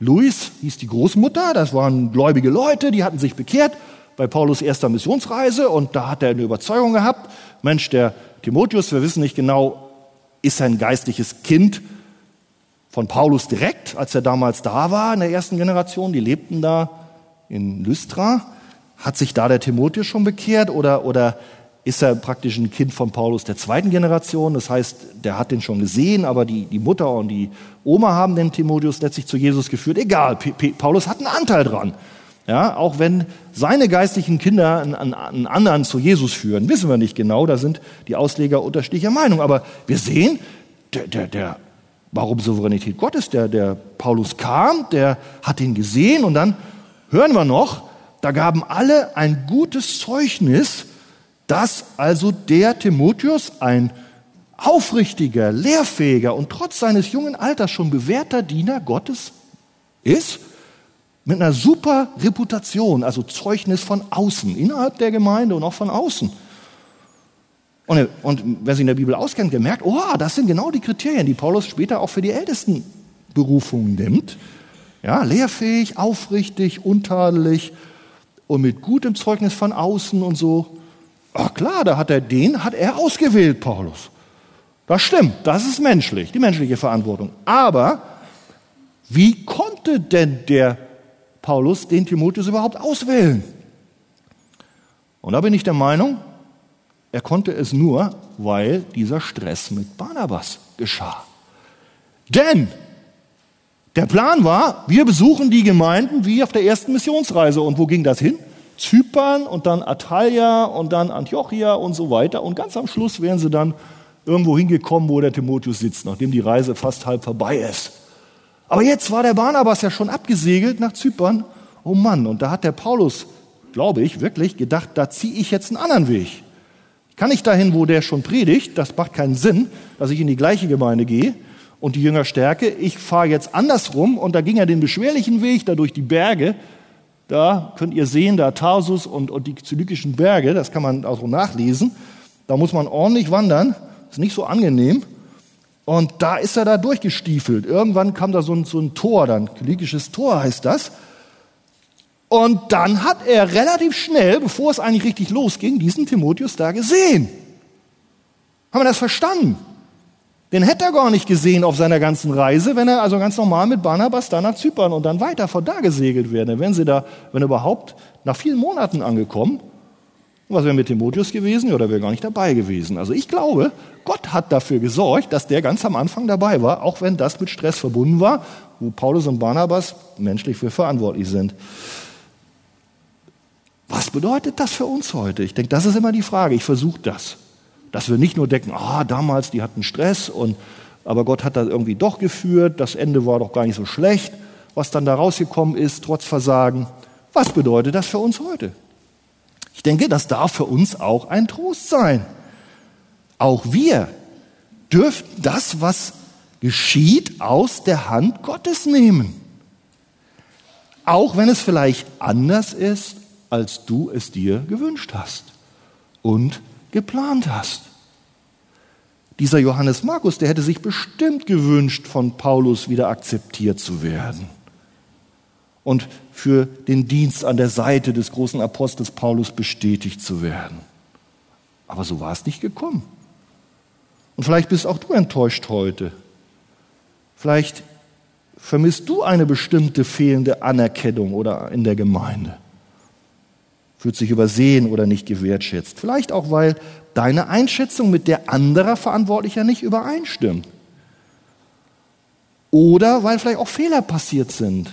Luis hieß die Großmutter, das waren gläubige Leute, die hatten sich bekehrt bei Paulus erster Missionsreise und da hat er eine Überzeugung gehabt, Mensch, der Timotheus, wir wissen nicht genau, ist ein geistliches Kind von Paulus direkt, als er damals da war in der ersten Generation, die lebten da in Lystra. Hat sich da der Timotheus schon bekehrt oder, oder ist er praktisch ein Kind von Paulus der zweiten Generation? Das heißt, der hat den schon gesehen, aber die, die Mutter und die Oma haben den Timotheus letztlich zu Jesus geführt. Egal, P P Paulus hat einen Anteil dran. Ja, auch wenn seine geistlichen Kinder einen, einen anderen zu Jesus führen, wissen wir nicht genau, da sind die Ausleger unterschiedlicher Meinung. Aber wir sehen, der, der, der, warum Souveränität Gottes, der, der Paulus kam, der hat ihn gesehen und dann hören wir noch, da gaben alle ein gutes Zeugnis, dass also der Timotheus ein aufrichtiger, lehrfähiger und trotz seines jungen Alters schon bewährter Diener Gottes ist, mit einer super Reputation, also Zeugnis von außen, innerhalb der Gemeinde und auch von außen. Und, und wer sich in der Bibel auskennt, gemerkt, oh, das sind genau die Kriterien, die Paulus später auch für die ältesten Berufungen nimmt. Ja, lehrfähig, aufrichtig, untadelig, und mit gutem Zeugnis von außen und so. Ach klar, da hat er den, hat er ausgewählt, Paulus. Das stimmt, das ist menschlich, die menschliche Verantwortung. Aber wie konnte denn der Paulus den Timotheus überhaupt auswählen? Und da bin ich der Meinung, er konnte es nur, weil dieser Stress mit Barnabas geschah. Denn der Plan war, wir besuchen die Gemeinden wie auf der ersten Missionsreise. Und wo ging das hin? Zypern und dann Atalia und dann Antiochia und so weiter. Und ganz am Schluss wären sie dann irgendwo hingekommen, wo der Timotheus sitzt, nachdem die Reise fast halb vorbei ist. Aber jetzt war der Barnabas ja schon abgesegelt nach Zypern. Oh Mann, und da hat der Paulus, glaube ich, wirklich gedacht, da ziehe ich jetzt einen anderen Weg. Ich kann nicht dahin, wo der schon predigt, das macht keinen Sinn, dass ich in die gleiche Gemeinde gehe und die Jünger stärke. Ich fahre jetzt andersrum und da ging er den beschwerlichen Weg, da durch die Berge. Da könnt ihr sehen, da Tarsus und, und die zylykischen Berge, das kann man auch nachlesen. Da muss man ordentlich wandern, ist nicht so angenehm. Und da ist er da durchgestiefelt. Irgendwann kam da so ein, so ein Tor, dann kylykisches Tor heißt das. Und dann hat er relativ schnell, bevor es eigentlich richtig losging, diesen Timotheus da gesehen. Haben wir das verstanden? Den hätte er gar nicht gesehen auf seiner ganzen Reise, wenn er also ganz normal mit Barnabas da nach Zypern und dann weiter von da gesegelt wäre. Dann wären sie da, wenn überhaupt, nach vielen Monaten angekommen. Was wäre mit Timotheus gewesen? Oder wäre gar nicht dabei gewesen. Also ich glaube, Gott hat dafür gesorgt, dass der ganz am Anfang dabei war, auch wenn das mit Stress verbunden war, wo Paulus und Barnabas menschlich für verantwortlich sind. Was bedeutet das für uns heute? Ich denke, das ist immer die Frage. Ich versuche das. Dass wir nicht nur denken, ah, damals, die hatten Stress und aber Gott hat das irgendwie doch geführt, das Ende war doch gar nicht so schlecht, was dann da rausgekommen ist, trotz Versagen. Was bedeutet das für uns heute? Ich denke, das darf für uns auch ein Trost sein. Auch wir dürften das, was geschieht, aus der Hand Gottes nehmen. Auch wenn es vielleicht anders ist, als du es dir gewünscht hast und geplant hast. Dieser Johannes Markus, der hätte sich bestimmt gewünscht, von Paulus wieder akzeptiert zu werden und für den Dienst an der Seite des großen Apostels Paulus bestätigt zu werden. Aber so war es nicht gekommen. Und vielleicht bist auch du enttäuscht heute. Vielleicht vermisst du eine bestimmte fehlende Anerkennung oder in der Gemeinde. Fühlt sich übersehen oder nicht gewertschätzt. Vielleicht auch, weil deine Einschätzung mit der anderer Verantwortlicher nicht übereinstimmt. Oder weil vielleicht auch Fehler passiert sind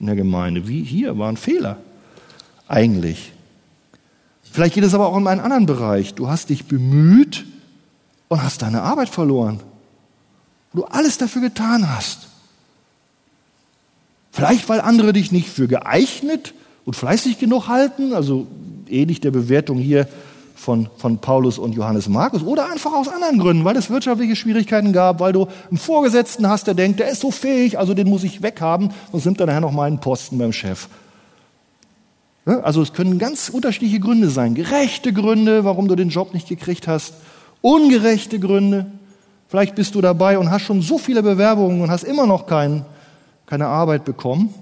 in der Gemeinde. Wie hier waren Fehler eigentlich. Vielleicht geht es aber auch in einen anderen Bereich. Du hast dich bemüht und hast deine Arbeit verloren. Du alles dafür getan hast. Vielleicht, weil andere dich nicht für geeignet und fleißig genug halten, also ähnlich der Bewertung hier von, von Paulus und Johannes Markus oder einfach aus anderen Gründen, weil es wirtschaftliche Schwierigkeiten gab, weil du einen Vorgesetzten hast, der denkt, der ist so fähig, also den muss ich weghaben, sonst nimmt er nachher noch meinen Posten beim Chef. Also es können ganz unterschiedliche Gründe sein. Gerechte Gründe, warum du den Job nicht gekriegt hast. Ungerechte Gründe. Vielleicht bist du dabei und hast schon so viele Bewerbungen und hast immer noch kein, keine Arbeit bekommen.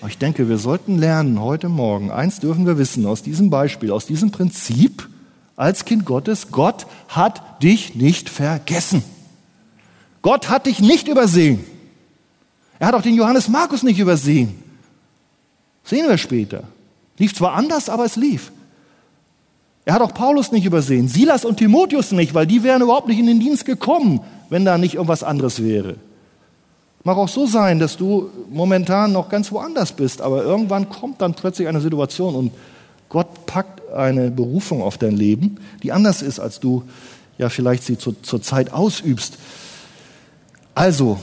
Aber ich denke, wir sollten lernen heute Morgen, eins dürfen wir wissen aus diesem Beispiel, aus diesem Prinzip, als Kind Gottes, Gott hat dich nicht vergessen. Gott hat dich nicht übersehen. Er hat auch den Johannes Markus nicht übersehen. Sehen wir später. Lief zwar anders, aber es lief. Er hat auch Paulus nicht übersehen, Silas und Timotheus nicht, weil die wären überhaupt nicht in den Dienst gekommen, wenn da nicht irgendwas anderes wäre. Mag auch so sein, dass du momentan noch ganz woanders bist, aber irgendwann kommt dann plötzlich eine Situation und Gott packt eine Berufung auf dein Leben, die anders ist, als du ja vielleicht sie zur, zur Zeit ausübst. Also,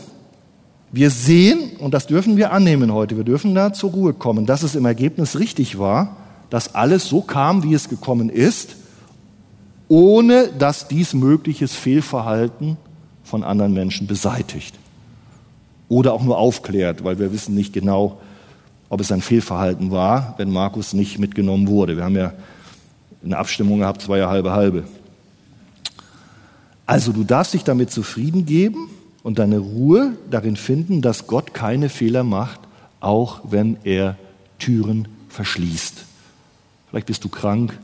wir sehen, und das dürfen wir annehmen heute, wir dürfen da zur Ruhe kommen, dass es im Ergebnis richtig war, dass alles so kam, wie es gekommen ist, ohne dass dies mögliches Fehlverhalten von anderen Menschen beseitigt oder auch nur aufklärt, weil wir wissen nicht genau, ob es ein Fehlverhalten war, wenn Markus nicht mitgenommen wurde. Wir haben ja eine Abstimmung gehabt, zwei halbe halbe. Also du darfst dich damit zufrieden geben und deine Ruhe darin finden, dass Gott keine Fehler macht, auch wenn er Türen verschließt. Vielleicht bist du krank,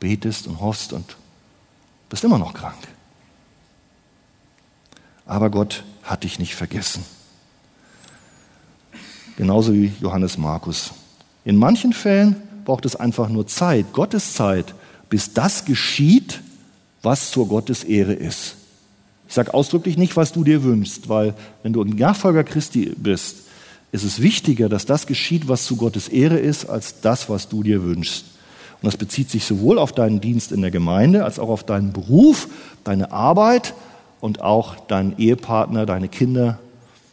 betest und hoffst und bist immer noch krank. Aber Gott hat dich nicht vergessen genauso wie Johannes Markus. In manchen Fällen braucht es einfach nur Zeit, Gottes Zeit, bis das geschieht, was zur Gottes Ehre ist. Ich sage ausdrücklich nicht, was du dir wünschst, weil wenn du ein Nachfolger Christi bist, ist es wichtiger, dass das geschieht, was zu Gottes Ehre ist, als das, was du dir wünschst. Und das bezieht sich sowohl auf deinen Dienst in der Gemeinde als auch auf deinen Beruf, deine Arbeit und auch deinen Ehepartner, deine Kinder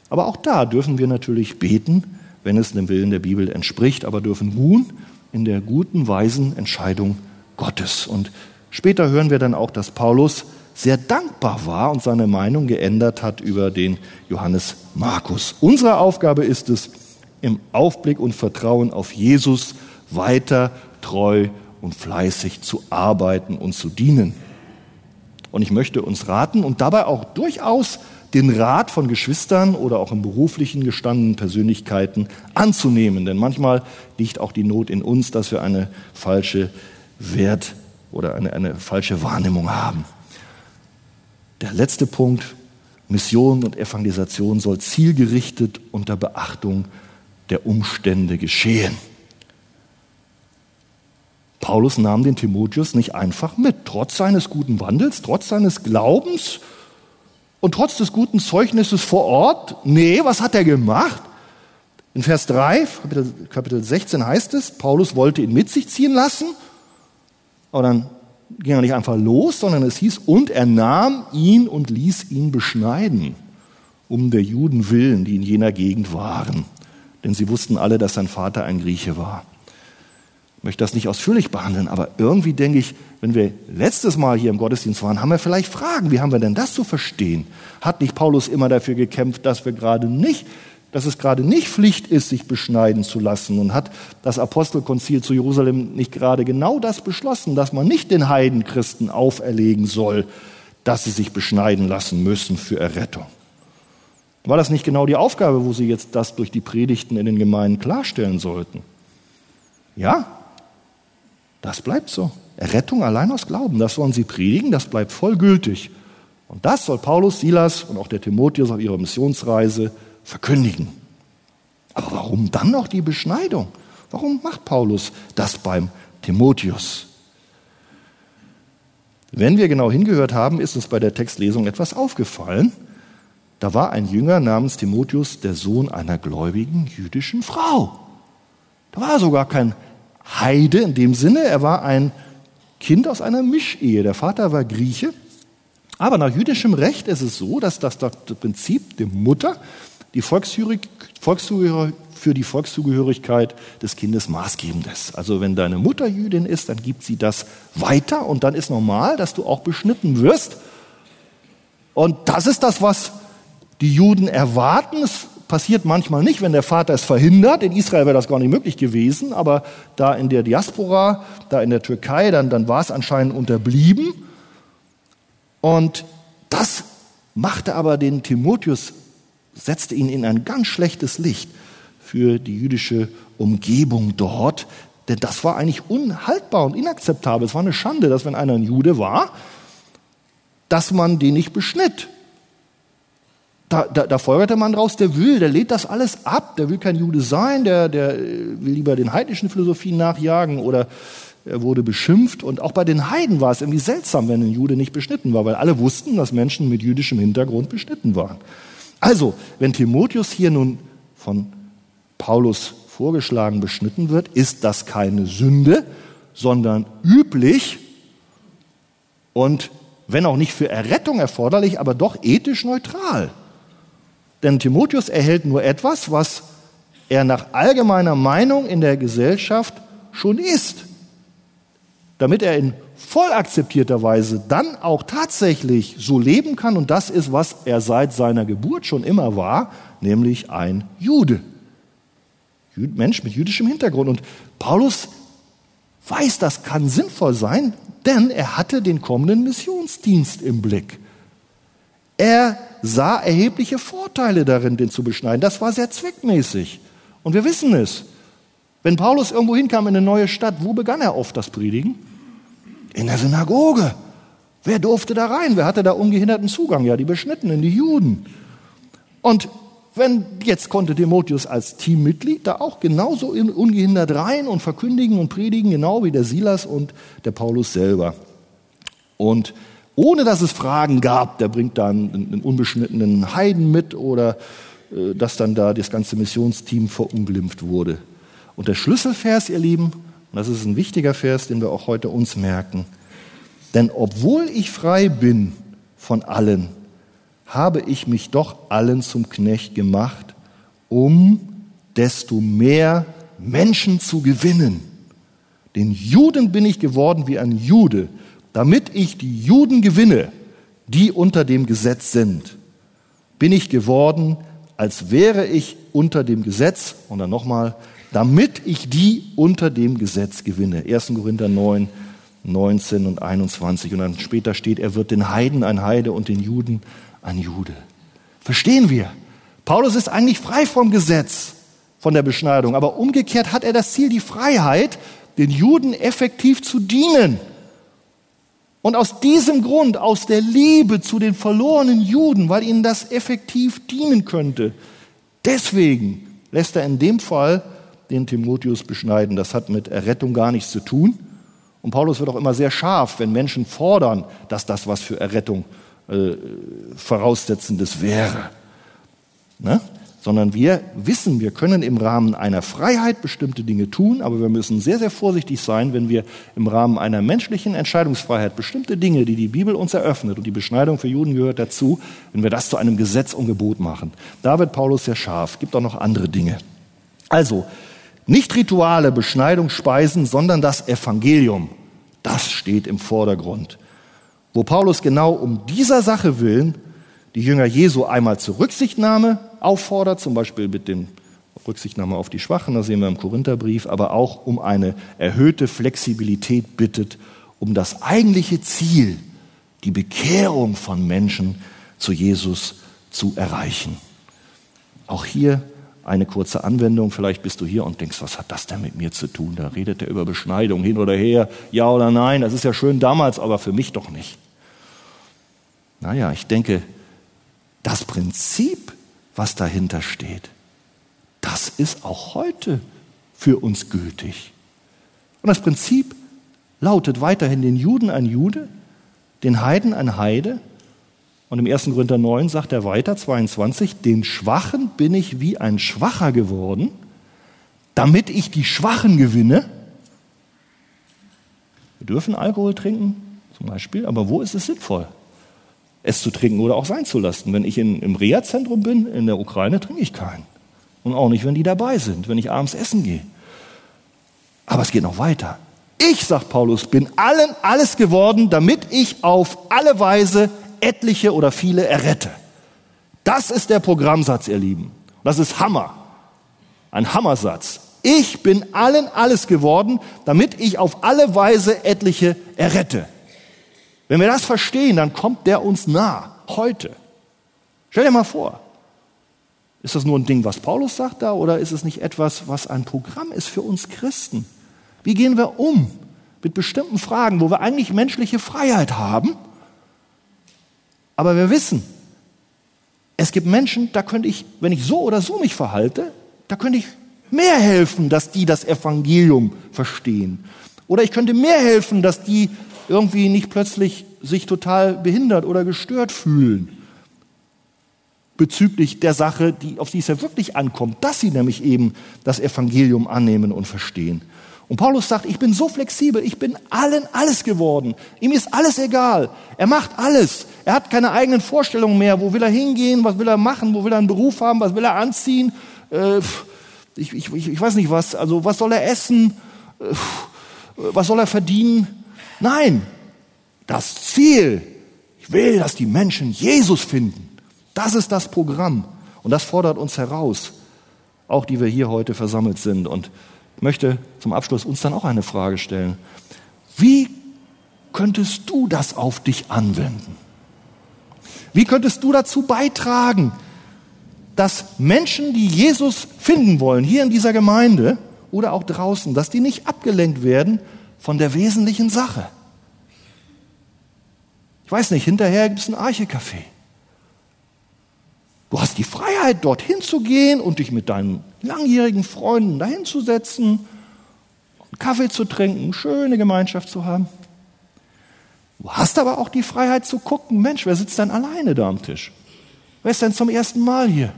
aber auch da dürfen wir natürlich beten, wenn es dem Willen der Bibel entspricht, aber dürfen ruhen in der guten, weisen Entscheidung Gottes. Und später hören wir dann auch, dass Paulus sehr dankbar war und seine Meinung geändert hat über den Johannes Markus. Unsere Aufgabe ist es, im Aufblick und Vertrauen auf Jesus weiter treu und fleißig zu arbeiten und zu dienen. Und ich möchte uns raten und dabei auch durchaus den Rat von Geschwistern oder auch im beruflichen gestandenen Persönlichkeiten anzunehmen. Denn manchmal liegt auch die Not in uns, dass wir eine falsche Wert oder eine, eine falsche Wahrnehmung haben. Der letzte Punkt, Mission und Evangelisation soll zielgerichtet unter Beachtung der Umstände geschehen. Paulus nahm den Timotheus nicht einfach mit, trotz seines guten Wandels, trotz seines Glaubens und trotz des guten Zeugnisses vor Ort, nee, was hat er gemacht? In Vers 3, Kapitel, Kapitel 16 heißt es, Paulus wollte ihn mit sich ziehen lassen, aber dann ging er nicht einfach los, sondern es hieß, und er nahm ihn und ließ ihn beschneiden, um der Juden willen, die in jener Gegend waren. Denn sie wussten alle, dass sein Vater ein Grieche war. Ich möchte das nicht ausführlich behandeln, aber irgendwie denke ich, wenn wir letztes Mal hier im Gottesdienst waren, haben wir vielleicht Fragen. Wie haben wir denn das zu verstehen? Hat nicht Paulus immer dafür gekämpft, dass wir gerade nicht dass es gerade nicht Pflicht ist, sich beschneiden zu lassen. Und hat das Apostelkonzil zu Jerusalem nicht gerade genau das beschlossen, dass man nicht den Heidenchristen auferlegen soll, dass sie sich beschneiden lassen müssen für Errettung? War das nicht genau die Aufgabe, wo sie jetzt das durch die Predigten in den Gemeinden klarstellen sollten? Ja, das bleibt so. Errettung allein aus Glauben, das sollen sie predigen, das bleibt voll gültig. Und das soll Paulus, Silas und auch der Timotheus auf ihrer Missionsreise verkündigen. Aber warum dann noch die Beschneidung? Warum macht Paulus das beim Timotheus? Wenn wir genau hingehört haben, ist uns bei der Textlesung etwas aufgefallen. Da war ein Jünger namens Timotheus der Sohn einer gläubigen jüdischen Frau. Da war sogar kein Heide in dem Sinne, er war ein Kind aus einer Mischehe. Der Vater war Grieche. Aber nach jüdischem Recht ist es so, dass das, Prinzip der Mutter die für die Volkszugehörigkeit des Kindes maßgebend ist. Also wenn deine Mutter Jüdin ist, dann gibt sie das weiter und dann ist normal, dass du auch beschnitten wirst. Und das ist das, was die Juden erwarten. Es passiert manchmal nicht, wenn der Vater es verhindert. In Israel wäre das gar nicht möglich gewesen, aber da in der Diaspora, da in der Türkei, dann, dann war es anscheinend unterblieben. Und das machte aber den Timotheus setzte ihn in ein ganz schlechtes Licht für die jüdische Umgebung dort. Denn das war eigentlich unhaltbar und inakzeptabel. Es war eine Schande, dass wenn einer ein Jude war, dass man den nicht beschnitt. Da, da, da folgerte man draus, der will, der lädt das alles ab, der will kein Jude sein, der, der will lieber den heidnischen Philosophien nachjagen oder er wurde beschimpft. Und auch bei den Heiden war es irgendwie seltsam, wenn ein Jude nicht beschnitten war, weil alle wussten, dass Menschen mit jüdischem Hintergrund beschnitten waren. Also, wenn Timotheus hier nun von Paulus vorgeschlagen beschnitten wird, ist das keine Sünde, sondern üblich und wenn auch nicht für Errettung erforderlich, aber doch ethisch neutral. Denn Timotheus erhält nur etwas, was er nach allgemeiner Meinung in der Gesellschaft schon ist, damit er in voll akzeptierter Weise dann auch tatsächlich so leben kann. Und das ist, was er seit seiner Geburt schon immer war, nämlich ein Jude. Mensch mit jüdischem Hintergrund. Und Paulus weiß, das kann sinnvoll sein, denn er hatte den kommenden Missionsdienst im Blick. Er sah erhebliche Vorteile darin, den zu beschneiden. Das war sehr zweckmäßig. Und wir wissen es. Wenn Paulus irgendwo hinkam in eine neue Stadt, wo begann er oft das Predigen? In der Synagoge. Wer durfte da rein? Wer hatte da ungehinderten Zugang? Ja, die Beschnittenen, die Juden. Und wenn jetzt konnte Timotheus als Teammitglied da auch genauso ungehindert rein und verkündigen und predigen, genau wie der Silas und der Paulus selber. Und ohne dass es Fragen gab, der bringt dann einen unbeschnittenen Heiden mit oder äh, dass dann da das ganze Missionsteam verunglimpft wurde. Und der Schlüsselvers, ihr Lieben, und das ist ein wichtiger Vers, den wir auch heute uns merken. Denn obwohl ich frei bin von allen, habe ich mich doch allen zum Knecht gemacht, um desto mehr Menschen zu gewinnen. Den Juden bin ich geworden wie ein Jude, damit ich die Juden gewinne, die unter dem Gesetz sind. Bin ich geworden, als wäre ich unter dem Gesetz, und dann nochmal, damit ich die unter dem Gesetz gewinne. 1. Korinther 9, 19 und 21. Und dann später steht, er wird den Heiden ein Heide und den Juden ein Jude. Verstehen wir? Paulus ist eigentlich frei vom Gesetz, von der Beschneidung. Aber umgekehrt hat er das Ziel, die Freiheit, den Juden effektiv zu dienen. Und aus diesem Grund, aus der Liebe zu den verlorenen Juden, weil ihnen das effektiv dienen könnte, deswegen lässt er in dem Fall den Timotheus beschneiden. Das hat mit Errettung gar nichts zu tun. Und Paulus wird auch immer sehr scharf, wenn Menschen fordern, dass das was für Errettung äh, voraussetzendes wäre. Ne? Sondern wir wissen, wir können im Rahmen einer Freiheit bestimmte Dinge tun, aber wir müssen sehr, sehr vorsichtig sein, wenn wir im Rahmen einer menschlichen Entscheidungsfreiheit bestimmte Dinge, die die Bibel uns eröffnet, und die Beschneidung für Juden gehört dazu, wenn wir das zu einem Gesetz und Gebot machen. Da wird Paulus sehr scharf. Gibt auch noch andere Dinge. Also, nicht Rituale, Beschneidung, Speisen, sondern das Evangelium. Das steht im Vordergrund. Wo Paulus genau um dieser Sache willen die Jünger Jesu einmal zur Rücksichtnahme auffordert, zum Beispiel mit dem Rücksichtnahme auf die Schwachen, das sehen wir im Korintherbrief, aber auch um eine erhöhte Flexibilität bittet, um das eigentliche Ziel, die Bekehrung von Menschen zu Jesus zu erreichen. Auch hier eine kurze Anwendung. Vielleicht bist du hier und denkst, was hat das denn mit mir zu tun? Da redet er über Beschneidung hin oder her, ja oder nein. Das ist ja schön damals, aber für mich doch nicht. Naja, ich denke, das Prinzip was dahinter steht. Das ist auch heute für uns gültig. Und das Prinzip lautet weiterhin den Juden ein Jude, den Heiden ein Heide. Und im 1. Korinther 9 sagt er weiter, 22, den Schwachen bin ich wie ein Schwacher geworden, damit ich die Schwachen gewinne. Wir dürfen Alkohol trinken, zum Beispiel, aber wo ist es sinnvoll? Es zu trinken oder auch sein zu lassen. Wenn ich in, im Reha-Zentrum bin, in der Ukraine, trinke ich keinen. Und auch nicht, wenn die dabei sind, wenn ich abends essen gehe. Aber es geht noch weiter. Ich, sagt Paulus, bin allen alles geworden, damit ich auf alle Weise etliche oder viele errette. Das ist der Programmsatz, ihr Lieben. Das ist Hammer. Ein Hammersatz. Ich bin allen alles geworden, damit ich auf alle Weise etliche errette. Wenn wir das verstehen, dann kommt der uns nah, heute. Stell dir mal vor, ist das nur ein Ding, was Paulus sagt da, oder ist es nicht etwas, was ein Programm ist für uns Christen? Wie gehen wir um mit bestimmten Fragen, wo wir eigentlich menschliche Freiheit haben, aber wir wissen, es gibt Menschen, da könnte ich, wenn ich so oder so mich verhalte, da könnte ich mehr helfen, dass die das Evangelium verstehen. Oder ich könnte mehr helfen, dass die irgendwie nicht plötzlich sich total behindert oder gestört fühlen bezüglich der Sache, die, auf die es ja wirklich ankommt, dass sie nämlich eben das Evangelium annehmen und verstehen. Und Paulus sagt, ich bin so flexibel, ich bin allen alles geworden. Ihm ist alles egal. Er macht alles. Er hat keine eigenen Vorstellungen mehr. Wo will er hingehen? Was will er machen? Wo will er einen Beruf haben? Was will er anziehen? Äh, ich, ich, ich weiß nicht was. Also was soll er essen? Äh, was soll er verdienen? Nein, das Ziel, ich will, dass die Menschen Jesus finden. Das ist das Programm. Und das fordert uns heraus, auch die wir hier heute versammelt sind. Und ich möchte zum Abschluss uns dann auch eine Frage stellen. Wie könntest du das auf dich anwenden? Wie könntest du dazu beitragen, dass Menschen, die Jesus finden wollen, hier in dieser Gemeinde oder auch draußen, dass die nicht abgelenkt werden von der wesentlichen Sache. Ich weiß nicht, hinterher gibt es ein Archecafé. Du hast die Freiheit, dorthin zu gehen und dich mit deinen langjährigen Freunden dahin zu setzen, einen Kaffee zu trinken, schöne Gemeinschaft zu haben. Du hast aber auch die Freiheit zu gucken, Mensch, wer sitzt denn alleine da am Tisch? Wer ist denn zum ersten Mal hier?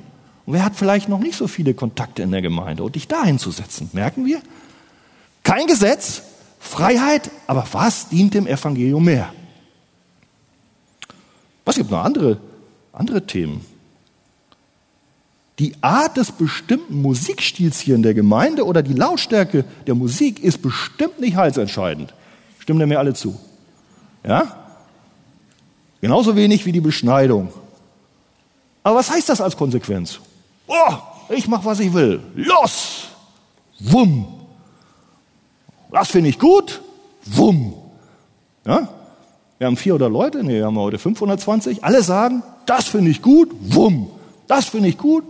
Und wer hat vielleicht noch nicht so viele Kontakte in der Gemeinde und dich dahin zu setzen? Merken wir? Kein Gesetz, Freiheit, aber was dient dem Evangelium mehr? Was gibt noch andere, andere Themen? Die Art des bestimmten Musikstils hier in der Gemeinde oder die Lautstärke der Musik ist bestimmt nicht heilsentscheidend. Stimmen ihr mir alle zu? Ja? Genauso wenig wie die Beschneidung. Aber was heißt das als Konsequenz? Oh, ich mache, was ich will. Los! Wumm! Das finde ich gut. Wumm. Ja? Wir haben 400 Leute, nee, wir haben heute 520. Alle sagen, das finde ich gut. Wumm. Das finde ich gut.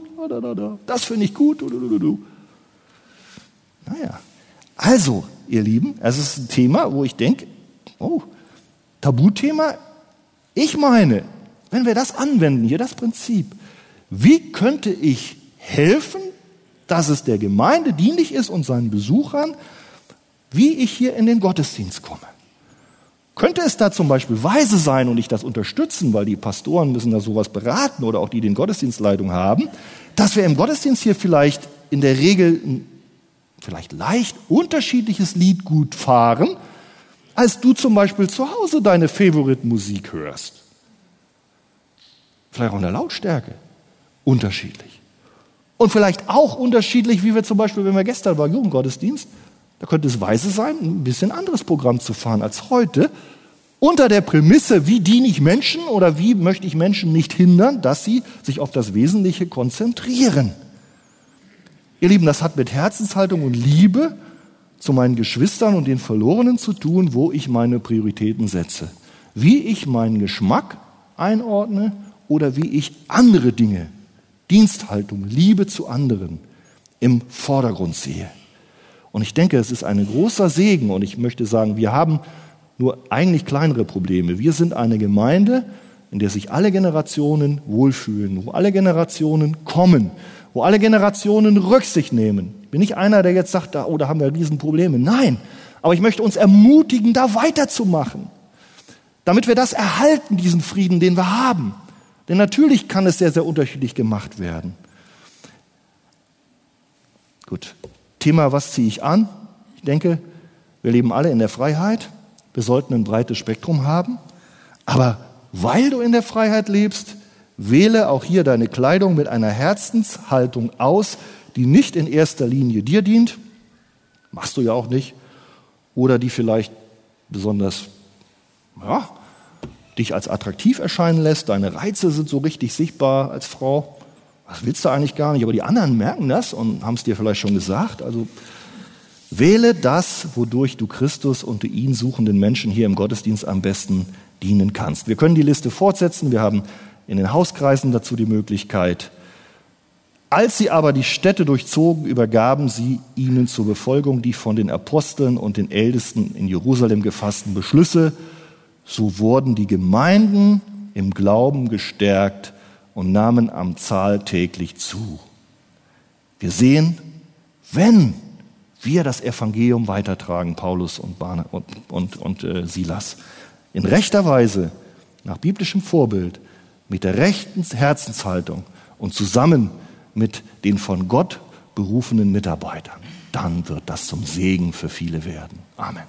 Das finde ich gut. Naja. Also, ihr Lieben, es ist ein Thema, wo ich denke, oh, Tabuthema. Ich meine, wenn wir das anwenden, hier das Prinzip, wie könnte ich helfen, dass es der Gemeinde dienlich ist und seinen Besuchern, wie ich hier in den Gottesdienst komme. Könnte es da zum Beispiel weise sein und ich das unterstützen, weil die Pastoren müssen da sowas beraten oder auch die, die den Gottesdienstleitung haben, dass wir im Gottesdienst hier vielleicht in der Regel ein vielleicht leicht unterschiedliches Lied gut fahren, als du zum Beispiel zu Hause deine Favorite-Musik hörst. Vielleicht auch in der Lautstärke. Unterschiedlich. Und vielleicht auch unterschiedlich, wie wir zum Beispiel, wenn wir gestern war, Jugendgottesdienst, da könnte es weise sein, ein bisschen anderes Programm zu fahren als heute, unter der Prämisse, wie diene ich Menschen oder wie möchte ich Menschen nicht hindern, dass sie sich auf das Wesentliche konzentrieren. Ihr Lieben, das hat mit Herzenshaltung und Liebe zu meinen Geschwistern und den Verlorenen zu tun, wo ich meine Prioritäten setze. Wie ich meinen Geschmack einordne oder wie ich andere Dinge, Diensthaltung, Liebe zu anderen im Vordergrund sehe. Und ich denke, es ist ein großer Segen und ich möchte sagen, wir haben nur eigentlich kleinere Probleme. Wir sind eine Gemeinde, in der sich alle Generationen wohlfühlen, wo alle Generationen kommen, wo alle Generationen Rücksicht nehmen. Ich bin nicht einer, der jetzt sagt, oh, da haben wir Riesenprobleme. Nein, aber ich möchte uns ermutigen, da weiterzumachen, damit wir das erhalten, diesen Frieden, den wir haben. Denn natürlich kann es sehr, sehr unterschiedlich gemacht werden. Gut, Thema, was ziehe ich an? Ich denke, wir leben alle in der Freiheit. Wir sollten ein breites Spektrum haben. Aber weil du in der Freiheit lebst, wähle auch hier deine Kleidung mit einer Herzenshaltung aus, die nicht in erster Linie dir dient, machst du ja auch nicht, oder die vielleicht besonders ja, dich als attraktiv erscheinen lässt, deine Reize sind so richtig sichtbar als Frau. Das willst du eigentlich gar nicht, aber die anderen merken das und haben es dir vielleicht schon gesagt. Also wähle das, wodurch du Christus und die ihn suchenden Menschen hier im Gottesdienst am besten dienen kannst. Wir können die Liste fortsetzen. Wir haben in den Hauskreisen dazu die Möglichkeit. Als sie aber die Städte durchzogen, übergaben sie ihnen zur Befolgung die von den Aposteln und den Ältesten in Jerusalem gefassten Beschlüsse. So wurden die Gemeinden im Glauben gestärkt und nahmen am Zahl täglich zu. Wir sehen, wenn wir das Evangelium weitertragen, Paulus und, Barne und, und, und äh, Silas, in rechter Weise, nach biblischem Vorbild, mit der rechten Herzenshaltung und zusammen mit den von Gott berufenen Mitarbeitern, dann wird das zum Segen für viele werden. Amen.